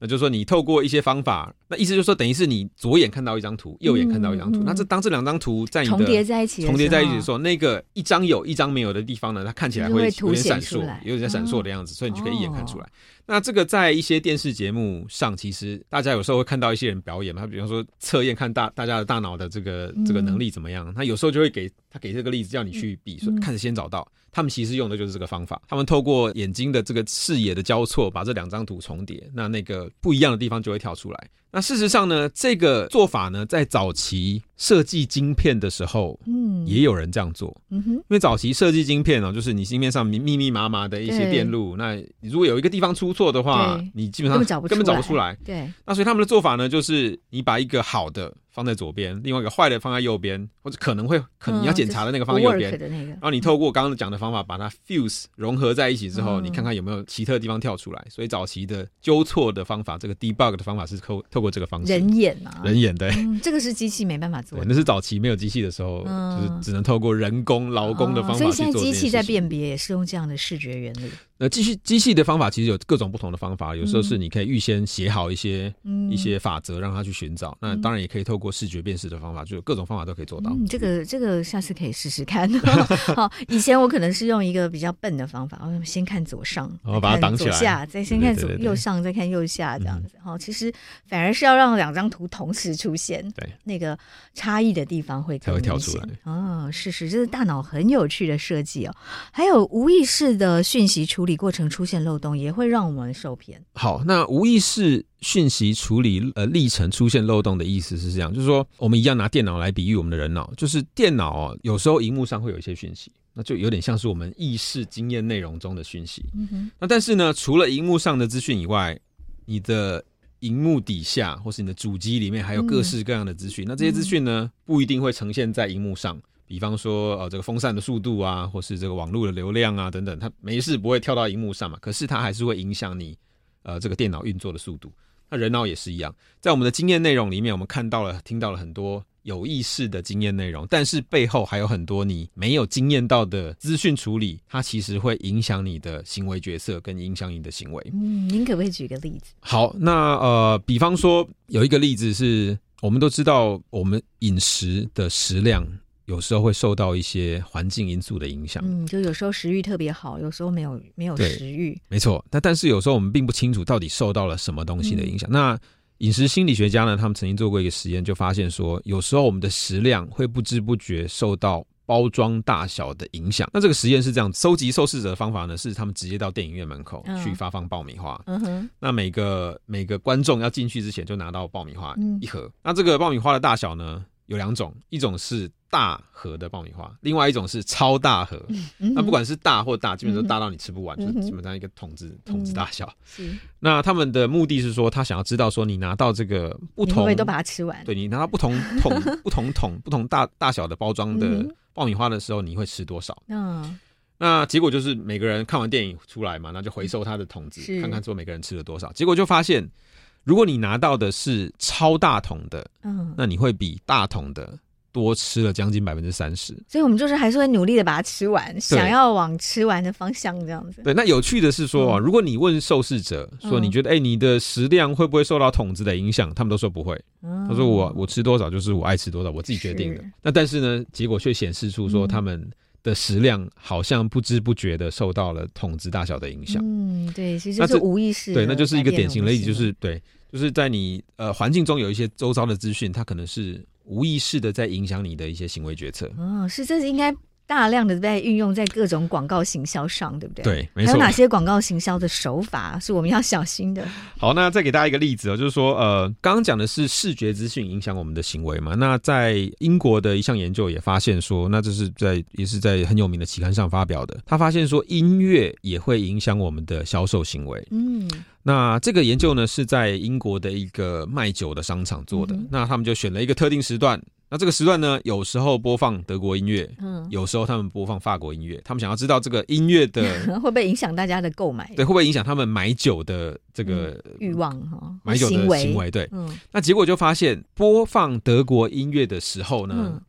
那就是说，你透过一些方法，那意思就是说，等于是你左眼看到一张图，右眼看到一张图。那这当这两张图在你的重叠在一起，重叠在一起的时候，那个一张有一张没有的地方呢，它看起来会有点闪烁，有点闪烁的样子，所以你就可以一眼看出来。那这个在一些电视节目上，其实大家有时候会看到一些人表演嘛，他比方说测验看大大家的大脑的这个这个能力怎么样，他有时候就会给他给这个例子，叫你去比，说看先找到。他们其实用的就是这个方法，他们透过眼睛的这个视野的交错，把这两张图重叠，那那个不一样的地方就会跳出来。那事实上呢，这个做法呢，在早期设计晶片的时候，嗯，也有人这样做，嗯哼，因为早期设计晶片哦，就是你芯片上密密密麻麻的一些电路，那如果有一个地方出错的话，你基本上根本找不出来，对。那所以他们的做法呢，就是你把一个好的放在左边，另外一个坏的放在右边，或者可能会可能你要检查的那个放在右边、嗯那个、然后你透过刚刚讲的方法把它 fuse 融合在一起之后，嗯、你看看有没有奇特的地方跳出来。所以早期的纠错的方法，这个 debug 的方法是透透过这个方式。人眼啊，人眼对、嗯，这个是机器没办法做的。那是早期没有机器的时候，嗯、就是只能透过人工劳工的方法去做、哦。所以现在机器在辨别也是用这样的视觉原理。那机器机器的方法其实有各种不同的方法，有时候是你可以预先写好一些、嗯、一些法则让它去寻找。那当然也可以透过视觉辨识的方法，就有各种方法都可以做到。嗯、这个这个下次可以试试看。好，以前我可能是用一个比较笨的方法，我先看左上，然后把它挡起来，左下，再先看左右上，再看右下，这样子。好、嗯，其实反而是要让两张图同时出现，对那个差异的地方会才会跳出来。哦，是是，这是大脑很有趣的设计哦。还有无意识的讯息处理过程出现漏洞，也会让我们受骗。好，那无意识讯息处理呃历程出现漏洞的意思是这样，就是说我们一样拿电脑来比喻我们的人脑，就是电脑哦，有时候荧幕上会有一些讯息，那就有点像是我们意识经验内容中的讯息。嗯哼。那但是呢，除了荧幕上的资讯以外，你的荧幕底下或是你的主机里面还有各式各样的资讯。嗯、那这些资讯呢，不一定会呈现在荧幕上。比方说，呃，这个风扇的速度啊，或是这个网络的流量啊，等等，它没事不会跳到荧幕上嘛。可是它还是会影响你，呃，这个电脑运作的速度。人脑也是一样，在我们的经验内容里面，我们看到了、听到了很多有意识的经验内容，但是背后还有很多你没有经验到的资讯处理，它其实会影响你的行为决策，跟影响你的行为。嗯，您可不可以举个例子？好，那呃，比方说有一个例子是，我们都知道，我们饮食的食量。有时候会受到一些环境因素的影响，嗯，就有时候食欲特别好，有时候没有没有食欲，没错。那但是有时候我们并不清楚到底受到了什么东西的影响。嗯、那饮食心理学家呢，他们曾经做过一个实验，就发现说，有时候我们的食量会不知不觉受到包装大小的影响。那这个实验是这样，收集受试者的方法呢，是他们直接到电影院门口去发放爆米花。嗯哼。那每个每个观众要进去之前就拿到爆米花一盒。嗯、那这个爆米花的大小呢，有两种，一种是大盒的爆米花，另外一种是超大盒。嗯、那不管是大或大，基本上都大到你吃不完，嗯、就是基本上一个桶子桶子大小。是。那他们的目的是说，他想要知道说，你拿到这个不同，你会都把它吃完？对，你拿到不同 桶、不同桶、不同大大小的包装的爆米花的时候，你会吃多少？嗯。那结果就是每个人看完电影出来嘛，那就回收他的桶子，看看说每个人吃了多少。结果就发现。如果你拿到的是超大桶的，嗯，那你会比大桶的多吃了将近百分之三十。所以，我们就是还是会努力的把它吃完，想要往吃完的方向这样子。对，那有趣的是说，嗯、如果你问受试者说，你觉得，哎、嗯欸，你的食量会不会受到桶子的影响？他们都说不会。嗯、他说我我吃多少就是我爱吃多少，我自己决定的。那但是呢，结果却显示出说他们。的食量好像不知不觉的受到了桶子大小的影响。嗯，对，其实就是无意识。对，那就是一个典型的例子，就是对，就是在你呃环境中有一些周遭的资讯，它可能是无意识的在影响你的一些行为决策。哦，是，这是应该。大量的在运用在各种广告行销上，对不对？对，没错。还有哪些广告行销的手法是我们要小心的？好，那再给大家一个例子哦，就是说，呃，刚刚讲的是视觉资讯影响我们的行为嘛。那在英国的一项研究也发现说，那这是在也是在很有名的期刊上发表的。他发现说，音乐也会影响我们的销售行为。嗯，那这个研究呢是在英国的一个卖酒的商场做的。嗯、那他们就选了一个特定时段。那这个时段呢，有时候播放德国音乐，嗯，有时候他们播放法国音乐，他们想要知道这个音乐的 会不会影响大家的购买，对，会不会影响他们买酒的这个欲望哈，买酒的行为，对，嗯，那结果就发现播放德国音乐的时候呢。嗯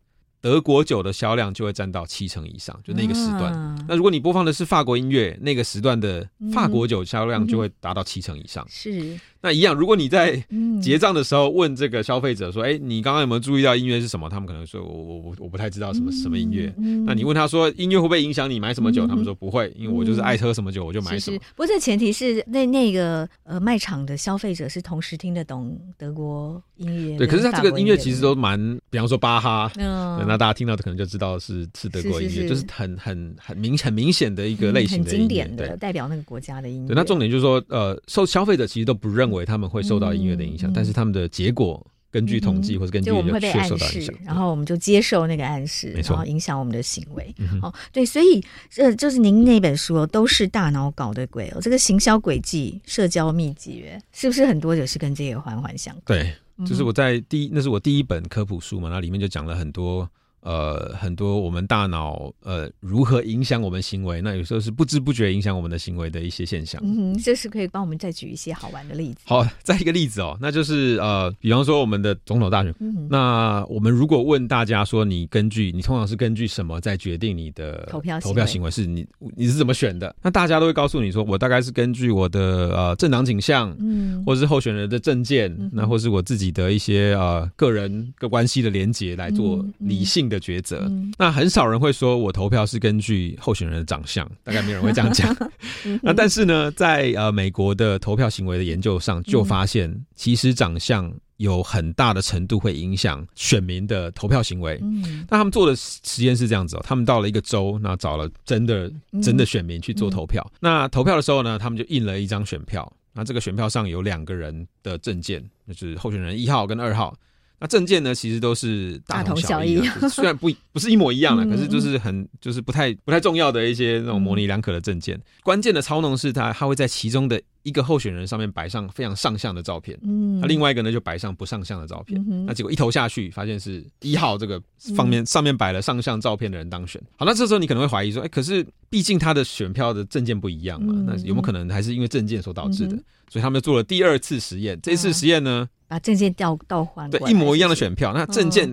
德国酒的销量就会占到七成以上，就那个时段。啊、那如果你播放的是法国音乐，那个时段的法国酒销量就会达到七成以上。嗯、是。那一样，如果你在结账的时候问这个消费者说：“哎、欸，你刚刚有没有注意到音乐是什么？”他们可能说：“我我我我不太知道什么什么音乐。嗯”那你问他说：“音乐会不会影响你买什么酒？”嗯、他们说：“不会，因为我就是爱喝什么酒我就买什么。是是”不过这前提是那那个呃卖场的消费者是同时听得懂德国音乐。对，可是他这个音乐其实都蛮，比方说巴哈，嗯，那大家听到的可能就知道是是德国音乐，是是是就是很很很明很明显的一个类型的很经典的代表那个国家的音乐。对，那重点就是说，呃，受消费者其实都不认为他们会受到。音乐的影响，但是他们的结果根据统计或者根据就确受到影响，然后我们就接受那个暗示，然后影响我们的行为。哦，对，所以这就是您那本书都是大脑搞的鬼哦，这个行销轨迹、社交秘籍，是不是很多也是跟这个环环相关？对，就是我在第一，那是我第一本科普书嘛，那里面就讲了很多。呃，很多我们大脑呃如何影响我们行为，那有时候是不知不觉影响我们的行为的一些现象。嗯，这是可以帮我们再举一些好玩的例子。好，再一个例子哦，那就是呃，比方说我们的总统大选，嗯、那我们如果问大家说，你根据你通常是根据什么在决定你的投票投票行为？是你你是怎么选的？那大家都会告诉你说，我大概是根据我的呃政党倾向，嗯，或是候选人的证件，嗯、那或是我自己的一些呃个人个关系的连结来做理性的。的抉择，嗯、那很少人会说我投票是根据候选人的长相，大概没有人会这样讲。那但是呢，在呃美国的投票行为的研究上，就发现其实长相有很大的程度会影响选民的投票行为。嗯，那他们做的实验是这样子哦，他们到了一个州，那找了真的真的选民去做投票。嗯、那投票的时候呢，他们就印了一张选票，那这个选票上有两个人的证件，就是候选人一号跟二号。那证件呢，其实都是大同小异，虽然不不是一模一样的，可是就是很就是不太不太重要的一些那种模棱两可的证件。关键的操弄是它，它会在其中的一个候选人上面摆上非常上相的照片，嗯，那另外一个呢就摆上不上相的照片。那结果一投下去，发现是一号这个方面上面摆了上相照片的人当选。好，那这时候你可能会怀疑说，哎，可是毕竟他的选票的证件不一样嘛，那有没有可能还是因为证件所导致的？所以他们做了第二次实验。这次实验呢？把证件调倒换，对，一模一样的选票，那证件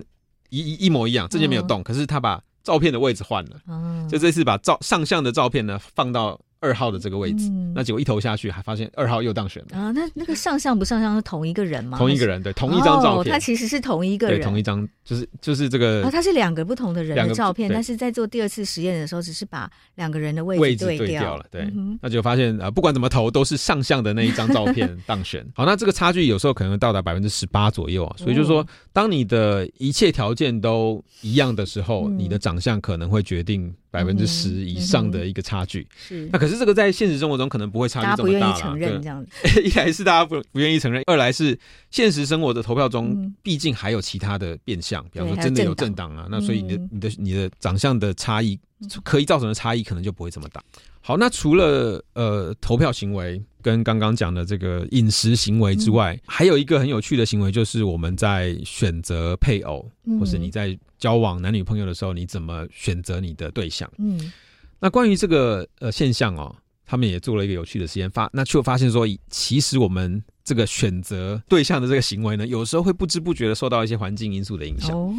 一一一模一样，证件没有动，可是他把照片的位置换了，就这次把照上相的照片呢放到。二号的这个位置，嗯、那结果一投下去，还发现二号又当选了。啊！那那个上相不上相是同一个人吗？同一个人，对，同一张照片，他、哦、其实是同一个人，对，同一张，就是就是这个，啊，他是两个不同的人的照片，但是在做第二次实验的时候，只是把两个人的位置对掉了，对，那就发现啊，不管怎么投，都是上相的那一张照片 当选。好，那这个差距有时候可能到达百分之十八左右啊，所以就是说，当你的一切条件都一样的时候，嗯、你的长相可能会决定。百分之十以上的一个差距，是。那可是这个在现实生活中可能不会差距这么大了。承认这样子，一来是大家不不愿意承认，二来是现实生活的投票中，毕竟还有其他的变相，比方说真的有政党啊，那所以你的你的你的长相的差异，可以造成的差异可能就不会这么大。好，那除了呃投票行为跟刚刚讲的这个饮食行为之外，还有一个很有趣的行为，就是我们在选择配偶，或是你在。交往男女朋友的时候，你怎么选择你的对象？嗯，那关于这个呃现象哦，他们也做了一个有趣的实验，发那却发现说，其实我们这个选择对象的这个行为呢，有时候会不知不觉的受到一些环境因素的影响。哦，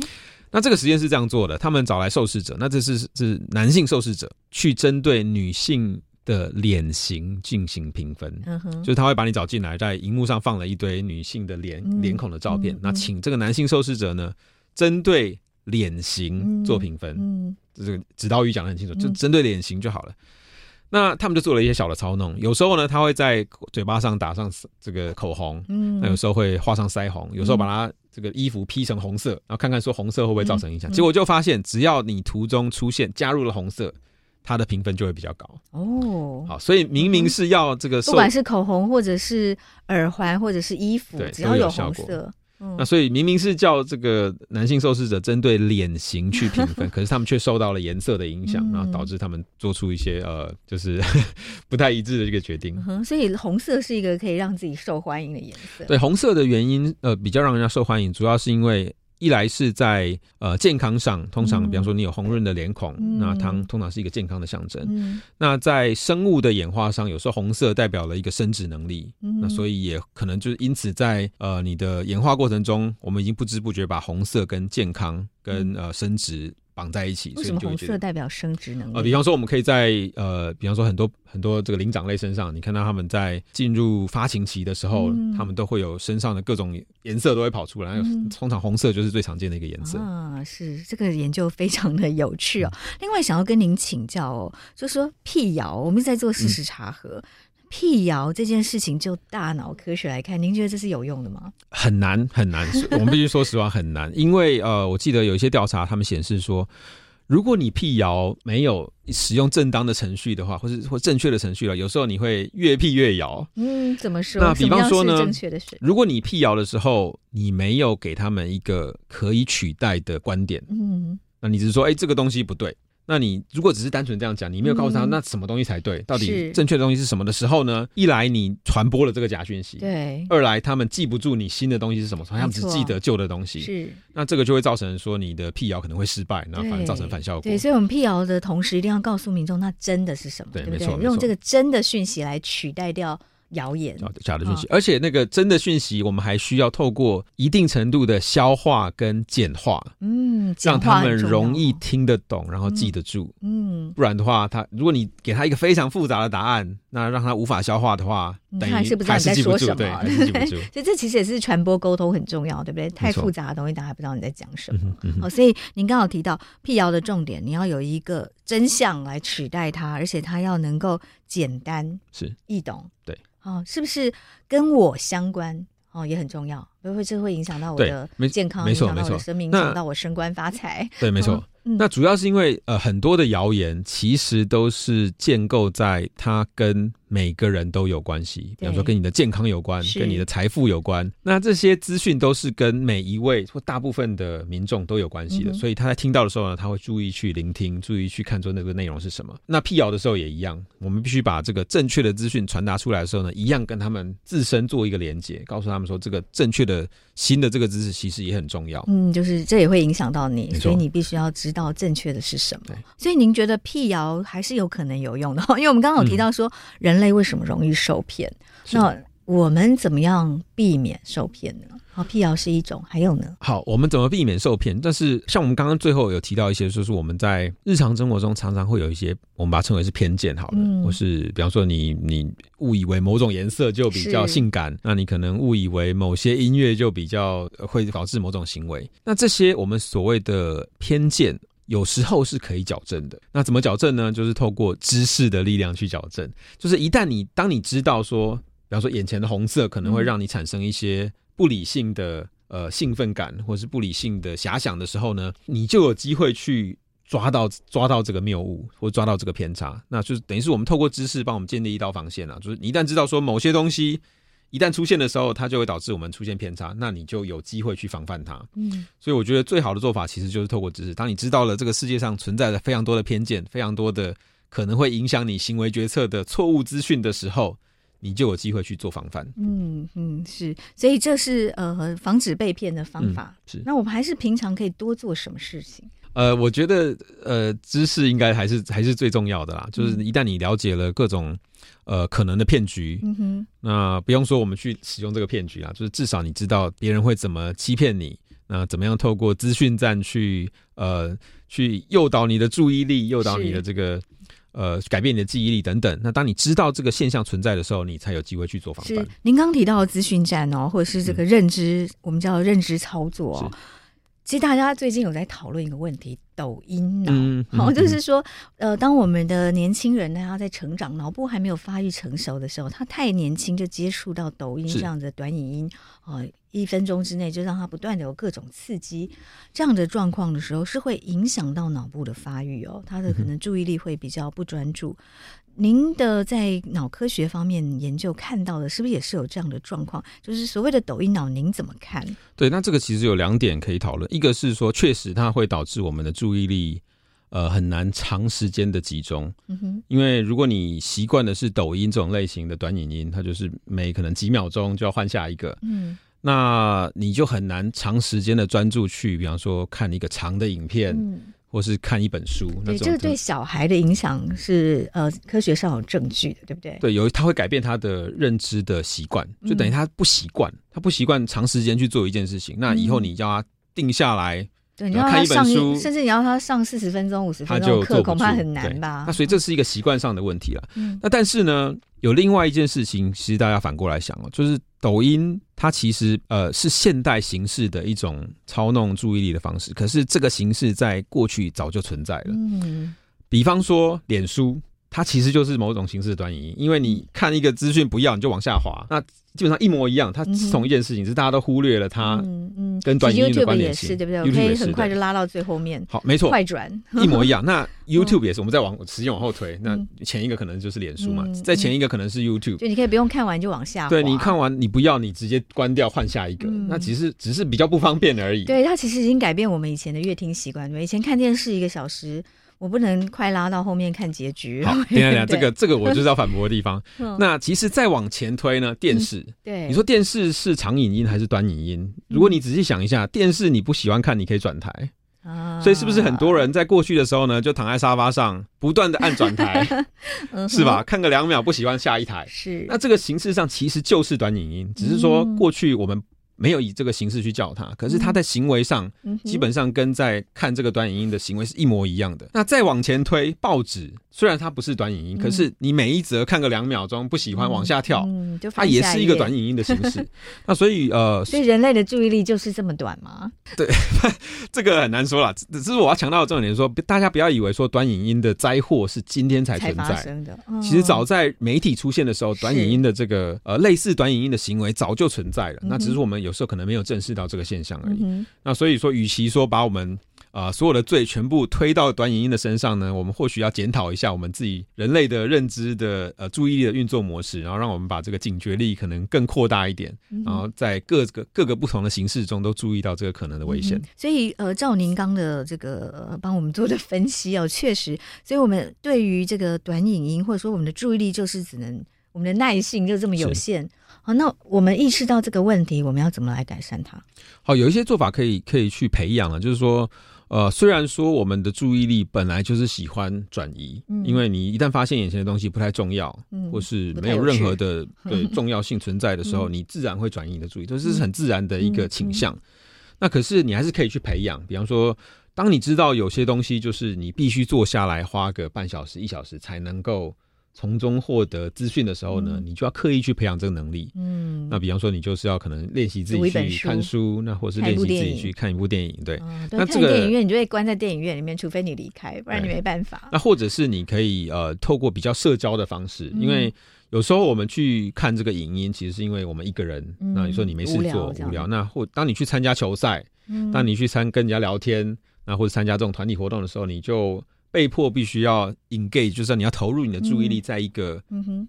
那这个实验是这样做的，他们找来受试者，那这是是男性受试者，去针对女性的脸型进行评分，嗯哼，就是他会把你找进来，在荧幕上放了一堆女性的脸脸孔的照片，那请这个男性受试者呢，针对脸型做评分，嗯，这个指导语讲的很清楚，就针对脸型就好了。那他们就做了一些小的操弄，有时候呢，他会在嘴巴上打上这个口红，嗯，那有时候会画上腮红，有时候把它这个衣服披成红色，然后看看说红色会不会造成影响。结果就发现，只要你途中出现加入了红色，它的评分就会比较高。哦，好，所以明明是要这个，不管是口红或者是耳环或者是衣服，对，只要有红色。那所以明明是叫这个男性受试者针对脸型去评分，可是他们却受到了颜色的影响，然后导致他们做出一些呃，就是 不太一致的这个决定。嗯，所以红色是一个可以让自己受欢迎的颜色。对，红色的原因呃比较让人家受欢迎，主要是因为。一来是在呃健康上，通常比方说你有红润的脸孔，嗯、那它通常是一个健康的象征。嗯、那在生物的演化上，有时候红色代表了一个生殖能力，嗯、那所以也可能就是因此在呃你的演化过程中，我们已经不知不觉把红色跟健康跟呃生殖。绑在一起，为什么红色代表生殖能力？呃，比方说，我们可以在呃，比方说很多很多这个灵长类身上，你看到他们在进入发情期的时候，嗯、他们都会有身上的各种颜色都会跑出来，嗯、通常红色就是最常见的一个颜色。啊，是这个研究非常的有趣哦。嗯、另外，想要跟您请教哦，就是说辟谣，我们在做事实查核。嗯辟谣这件事情，就大脑科学来看，您觉得这是有用的吗？很难很难，我们必须说实话很难，因为呃，我记得有一些调查，他们显示说，如果你辟谣没有使用正当的程序的话，或是或正确的程序了，有时候你会越辟越谣。嗯，怎么说？那比方说呢，正确的如果你辟谣的时候，你没有给他们一个可以取代的观点，嗯，那你只是说，哎、欸，这个东西不对。那你如果只是单纯这样讲，你没有告诉他那什么东西才对，嗯、到底正确的东西是什么的时候呢？一来你传播了这个假讯息，对；二来他们记不住你新的东西是什么，所以他们只记得旧的东西。是，那这个就会造成说你的辟谣可能会失败，那反而造成反效果。对，所以我们辟谣的同时，一定要告诉民众那真的是什么，对，对不对？没错，用这个真的讯息来取代掉。谣言、假的讯息，而且那个真的讯息，我们还需要透过一定程度的消化跟简化，嗯，让他们容易听得懂，然后记得住，嗯，不然的话，他如果你给他一个非常复杂的答案，那让他无法消化的话，等于他是不知道你在说什么，对，记不对。所以这其实也是传播沟通很重要，对不对？太复杂的东西，大家还不知道你在讲什么。哦，所以您刚好提到辟谣的重点，你要有一个真相来取代它，而且它要能够简单是易懂，对。哦，是不是跟我相关？哦，也很重要，因为这会影响到我的健康，影响到我的生命，影响到我升官发财。对，没错。嗯、那主要是因为呃，很多的谣言其实都是建构在它跟每个人都有关系，比方说跟你的健康有关，跟你的财富有关。那这些资讯都是跟每一位或大部分的民众都有关系的，嗯、所以他在听到的时候呢，他会注意去聆听，注意去看出那个内容是什么。那辟谣的时候也一样，我们必须把这个正确的资讯传达出来的时候呢，一样跟他们自身做一个连接，告诉他们说这个正确的新的这个知识其实也很重要。嗯，就是这也会影响到你，所以你必须要知道正确的是什么。所以您觉得辟谣还是有可能有用的？因为我们刚刚有提到说，人类为什么容易受骗？那我们怎么样避免受骗呢？好，辟谣是一种，还有呢？好，我们怎么避免受骗？但是像我们刚刚最后有提到一些，就是我们在日常生活中常常会有一些，我们把它称为是偏见，好了，嗯、或是比方说你你误以为某种颜色就比较性感，那你可能误以为某些音乐就比较会导致某种行为。那这些我们所谓的偏见。有时候是可以矫正的，那怎么矫正呢？就是透过知识的力量去矫正。就是一旦你当你知道说，比方说眼前的红色可能会让你产生一些不理性的呃兴奋感，或是不理性的遐想的时候呢，你就有机会去抓到抓到这个谬误，或抓到这个偏差。那就是等于是我们透过知识帮我们建立一道防线啊。就是你一旦知道说某些东西。一旦出现的时候，它就会导致我们出现偏差，那你就有机会去防范它。嗯，所以我觉得最好的做法其实就是透过知识。当你知道了这个世界上存在着非常多的偏见、非常多的可能会影响你行为决策的错误资讯的时候，你就有机会去做防范。嗯嗯，是，所以这是呃防止被骗的方法。嗯、是，那我们还是平常可以多做什么事情？呃，我觉得呃知识应该还是还是最重要的啦。就是一旦你了解了各种。呃，可能的骗局，嗯哼，那不用说我们去使用这个骗局啊，就是至少你知道别人会怎么欺骗你，那怎么样透过资讯站去呃去诱导你的注意力，诱导你的这个呃改变你的记忆力等等。那当你知道这个现象存在的时候，你才有机会去做防范。是，您刚提到的资讯站哦，或者是这个认知，嗯、我们叫认知操作哦。其实大家最近有在讨论一个问题，抖音脑，嗯，好、嗯，就是说，呃，当我们的年轻人呢他在成长，脑部还没有发育成熟的时候，他太年轻就接触到抖音这样的短影音，呃，一分钟之内就让他不断的有各种刺激，这样的状况的时候，是会影响到脑部的发育哦，他的可能注意力会比较不专注。嗯您的在脑科学方面研究看到的，是不是也是有这样的状况？就是所谓的抖音脑，您怎么看？对，那这个其实有两点可以讨论。一个是说，确实它会导致我们的注意力，呃，很难长时间的集中。嗯哼，因为如果你习惯的是抖音这种类型的短影音，它就是每可能几秒钟就要换下一个。嗯，那你就很难长时间的专注去，比方说看一个长的影片。嗯或是看一本书，对，这个对小孩的影响是呃科学上有证据的，对不对？对，有他会改变他的认知的习惯，就等于他不习惯，嗯、他不习惯长时间去做一件事情。那以后你叫他定下来，嗯、对，你要看一本书，甚至你要他上四十分钟、五十分钟课，恐怕很难吧？那所以这是一个习惯上的问题了。嗯，那但是呢，有另外一件事情，其实大家反过来想哦，就是抖音它其实呃是现代形式的一种操弄注意力的方式，可是这个形式在过去早就存在了。嗯，比方说脸书，它其实就是某种形式的短影音，因为你看一个资讯不要，你就往下滑，那。基本上一模一样，它是同一件事情，只是大家都忽略了它，嗯嗯，跟短影音的关联性，对不对？我可以很快就拉到最后面。好，没错，快转一模一样。那 YouTube 也是，我们再往时间往后推，那前一个可能就是脸书嘛，再前一个可能是 YouTube，就你可以不用看完就往下。对，你看完你不要，你直接关掉换下一个，那其实只是比较不方便而已。对，它其实已经改变我们以前的阅听习惯。以前看电视一个小时。我不能快拉到后面看结局。好，等下等下，这个这个我就是要反驳的地方。那其实再往前推呢，电视，嗯、对，你说电视是长影音还是短影音？如果你仔细想一下，电视你不喜欢看，你可以转台。啊，所以是不是很多人在过去的时候呢，就躺在沙发上不断的按转台，是吧？看个两秒不喜欢下一台。是，那这个形式上其实就是短影音，只是说过去我们。没有以这个形式去叫他，可是他在行为上基本上跟在看这个短影音的行为是一模一样的。那再往前推，报纸虽然它不是短影音，可是你每一则看个两秒钟不喜欢往下跳，它也是一个短影音的形式。那所以呃，所以人类的注意力就是这么短吗？对，这个很难说啦。只是我要强调的重点说，大家不要以为说短影音的灾祸是今天才存在的。其实早在媒体出现的时候，短影音的这个呃类似短影音的行为早就存在了。那只是我们。有时候可能没有正视到这个现象而已。嗯、那所以说，与其说把我们啊、呃、所有的罪全部推到短影音的身上呢，我们或许要检讨一下我们自己人类的认知的呃注意力的运作模式，然后让我们把这个警觉力可能更扩大一点，嗯、然后在各个各个不同的形式中都注意到这个可能的危险、嗯。所以呃，照您刚的这个帮我们做的分析哦，确实，所以我们对于这个短影音或者说我们的注意力就是只能我们的耐性就这么有限。好，那我们意识到这个问题，我们要怎么来改善它？好，有一些做法可以可以去培养了，就是说，呃，虽然说我们的注意力本来就是喜欢转移，嗯、因为你一旦发现眼前的东西不太重要，嗯、或是没有任何的对 重要性存在的时候，嗯、你自然会转移你的注意力，这是很自然的一个倾向。那可是你还是可以去培养，比方说，当你知道有些东西就是你必须坐下来花个半小时、一小时才能够。从中获得资讯的时候呢，嗯、你就要刻意去培养这个能力。嗯，那比方说，你就是要可能练习自己去看书，书那或是练习自己去看一部电影。对，哦、对那这个电影院你就会关在电影院里面，除非你离开，不然你没办法。那或者是你可以呃，透过比较社交的方式，嗯、因为有时候我们去看这个影音，其实是因为我们一个人。嗯、那你说你没事做，无聊，无聊，那或当你去参加球赛，嗯、当你去参跟人家聊天，那或者参加这种团体活动的时候，你就。被迫必须要 engage，就是你要投入你的注意力在一个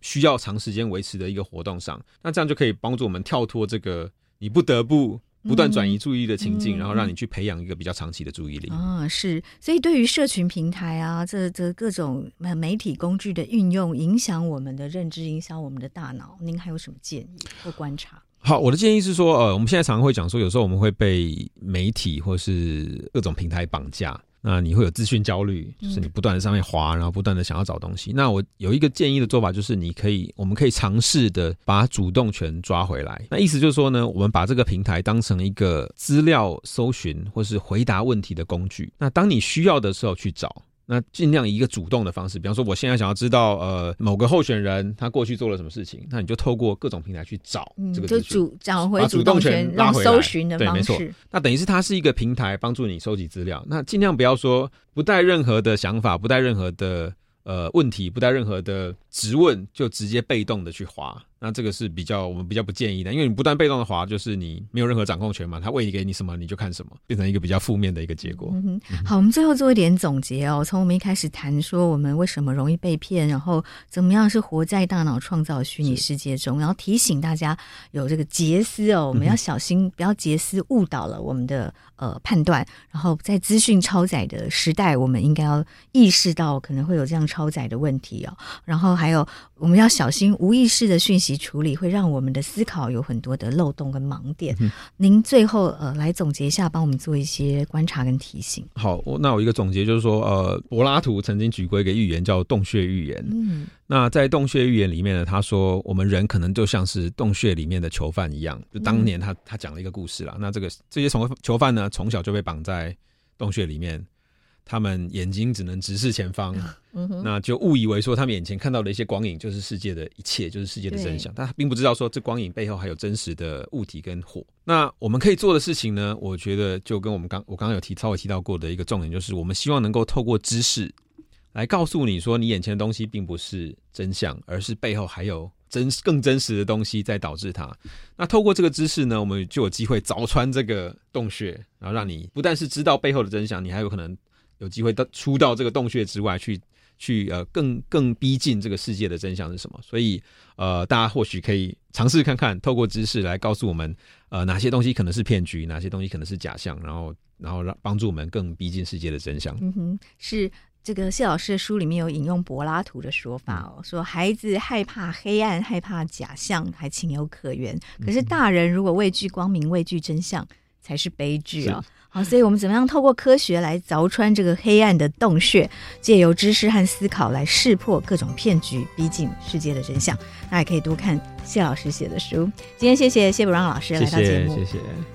需要长时间维持的一个活动上，那这样就可以帮助我们跳脱这个你不得不不断转移注意力的情境，然后让你去培养一个比较长期的注意力。啊，是，所以对于社群平台啊，这这各种媒体工具的运用，影响我们的认知，影响我们的大脑，您还有什么建议或观察？好，我的建议是说，呃，我们现在常常会讲说，有时候我们会被媒体或是各种平台绑架。那你会有资讯焦虑，就是你不断的上面滑，然后不断的想要找东西。那我有一个建议的做法，就是你可以，我们可以尝试的把主动权抓回来。那意思就是说呢，我们把这个平台当成一个资料搜寻或是回答问题的工具。那当你需要的时候去找。那尽量以一个主动的方式，比方说，我现在想要知道，呃，某个候选人他过去做了什么事情，那你就透过各种平台去找这个、嗯，就主找回主动权，让搜寻的方式。对，没错。那等于是它是一个平台，帮助你收集资料。那尽量不要说不带任何的想法，不带任何的呃问题，不带任何的质问，就直接被动的去滑。那这个是比较我们比较不建议的，因为你不断被动的滑，就是你没有任何掌控权嘛，他喂给你什么你就看什么，变成一个比较负面的一个结果。嗯哼，好，我们最后做一点总结哦。从我们一开始谈说我们为什么容易被骗，然后怎么样是活在大脑创造虚拟世界中，然后提醒大家有这个杰思哦，我们要小心不要杰思误导了我们的呃判断。然后在资讯超载的时代，我们应该要意识到可能会有这样超载的问题哦。然后还有我们要小心无意识的讯息。处理会让我们的思考有很多的漏洞跟盲点。嗯、您最后呃来总结一下，帮我们做一些观察跟提醒。好，那我一个总结就是说，呃，柏拉图曾经举过一个寓言叫洞穴寓言。嗯，那在洞穴寓言里面呢，他说我们人可能就像是洞穴里面的囚犯一样。就当年他他讲了一个故事啦。嗯、那这个这些从囚犯呢，从小就被绑在洞穴里面。他们眼睛只能直视前方，嗯、那就误以为说他们眼前看到的一些光影就是世界的一切，就是世界的真相。但他并不知道说这光影背后还有真实的物体跟火。那我们可以做的事情呢？我觉得就跟我们刚我刚刚有提稍微提到过的一个重点，就是我们希望能够透过知识来告诉你说，你眼前的东西并不是真相，而是背后还有真更真实的东西在导致它。那透过这个知识呢，我们就有机会凿穿这个洞穴，然后让你不但是知道背后的真相，你还有可能。有机会到出到这个洞穴之外去，去呃更更逼近这个世界的真相是什么？所以呃，大家或许可以尝试看看，透过知识来告诉我们，呃，哪些东西可能是骗局，哪些东西可能是假象，然后然后让帮助我们更逼近世界的真相。嗯哼，是。这个谢老师的书里面有引用柏拉图的说法哦，说孩子害怕黑暗、害怕假象，还情有可原。可是大人如果畏惧光明、畏惧真相，才是悲剧啊！好，所以我们怎么样透过科学来凿穿这个黑暗的洞穴，借由知识和思考来识破各种骗局，逼近世界的真相。大家可以多看谢老师写的书。今天谢谢谢伯让老师来到节目，谢谢。谢谢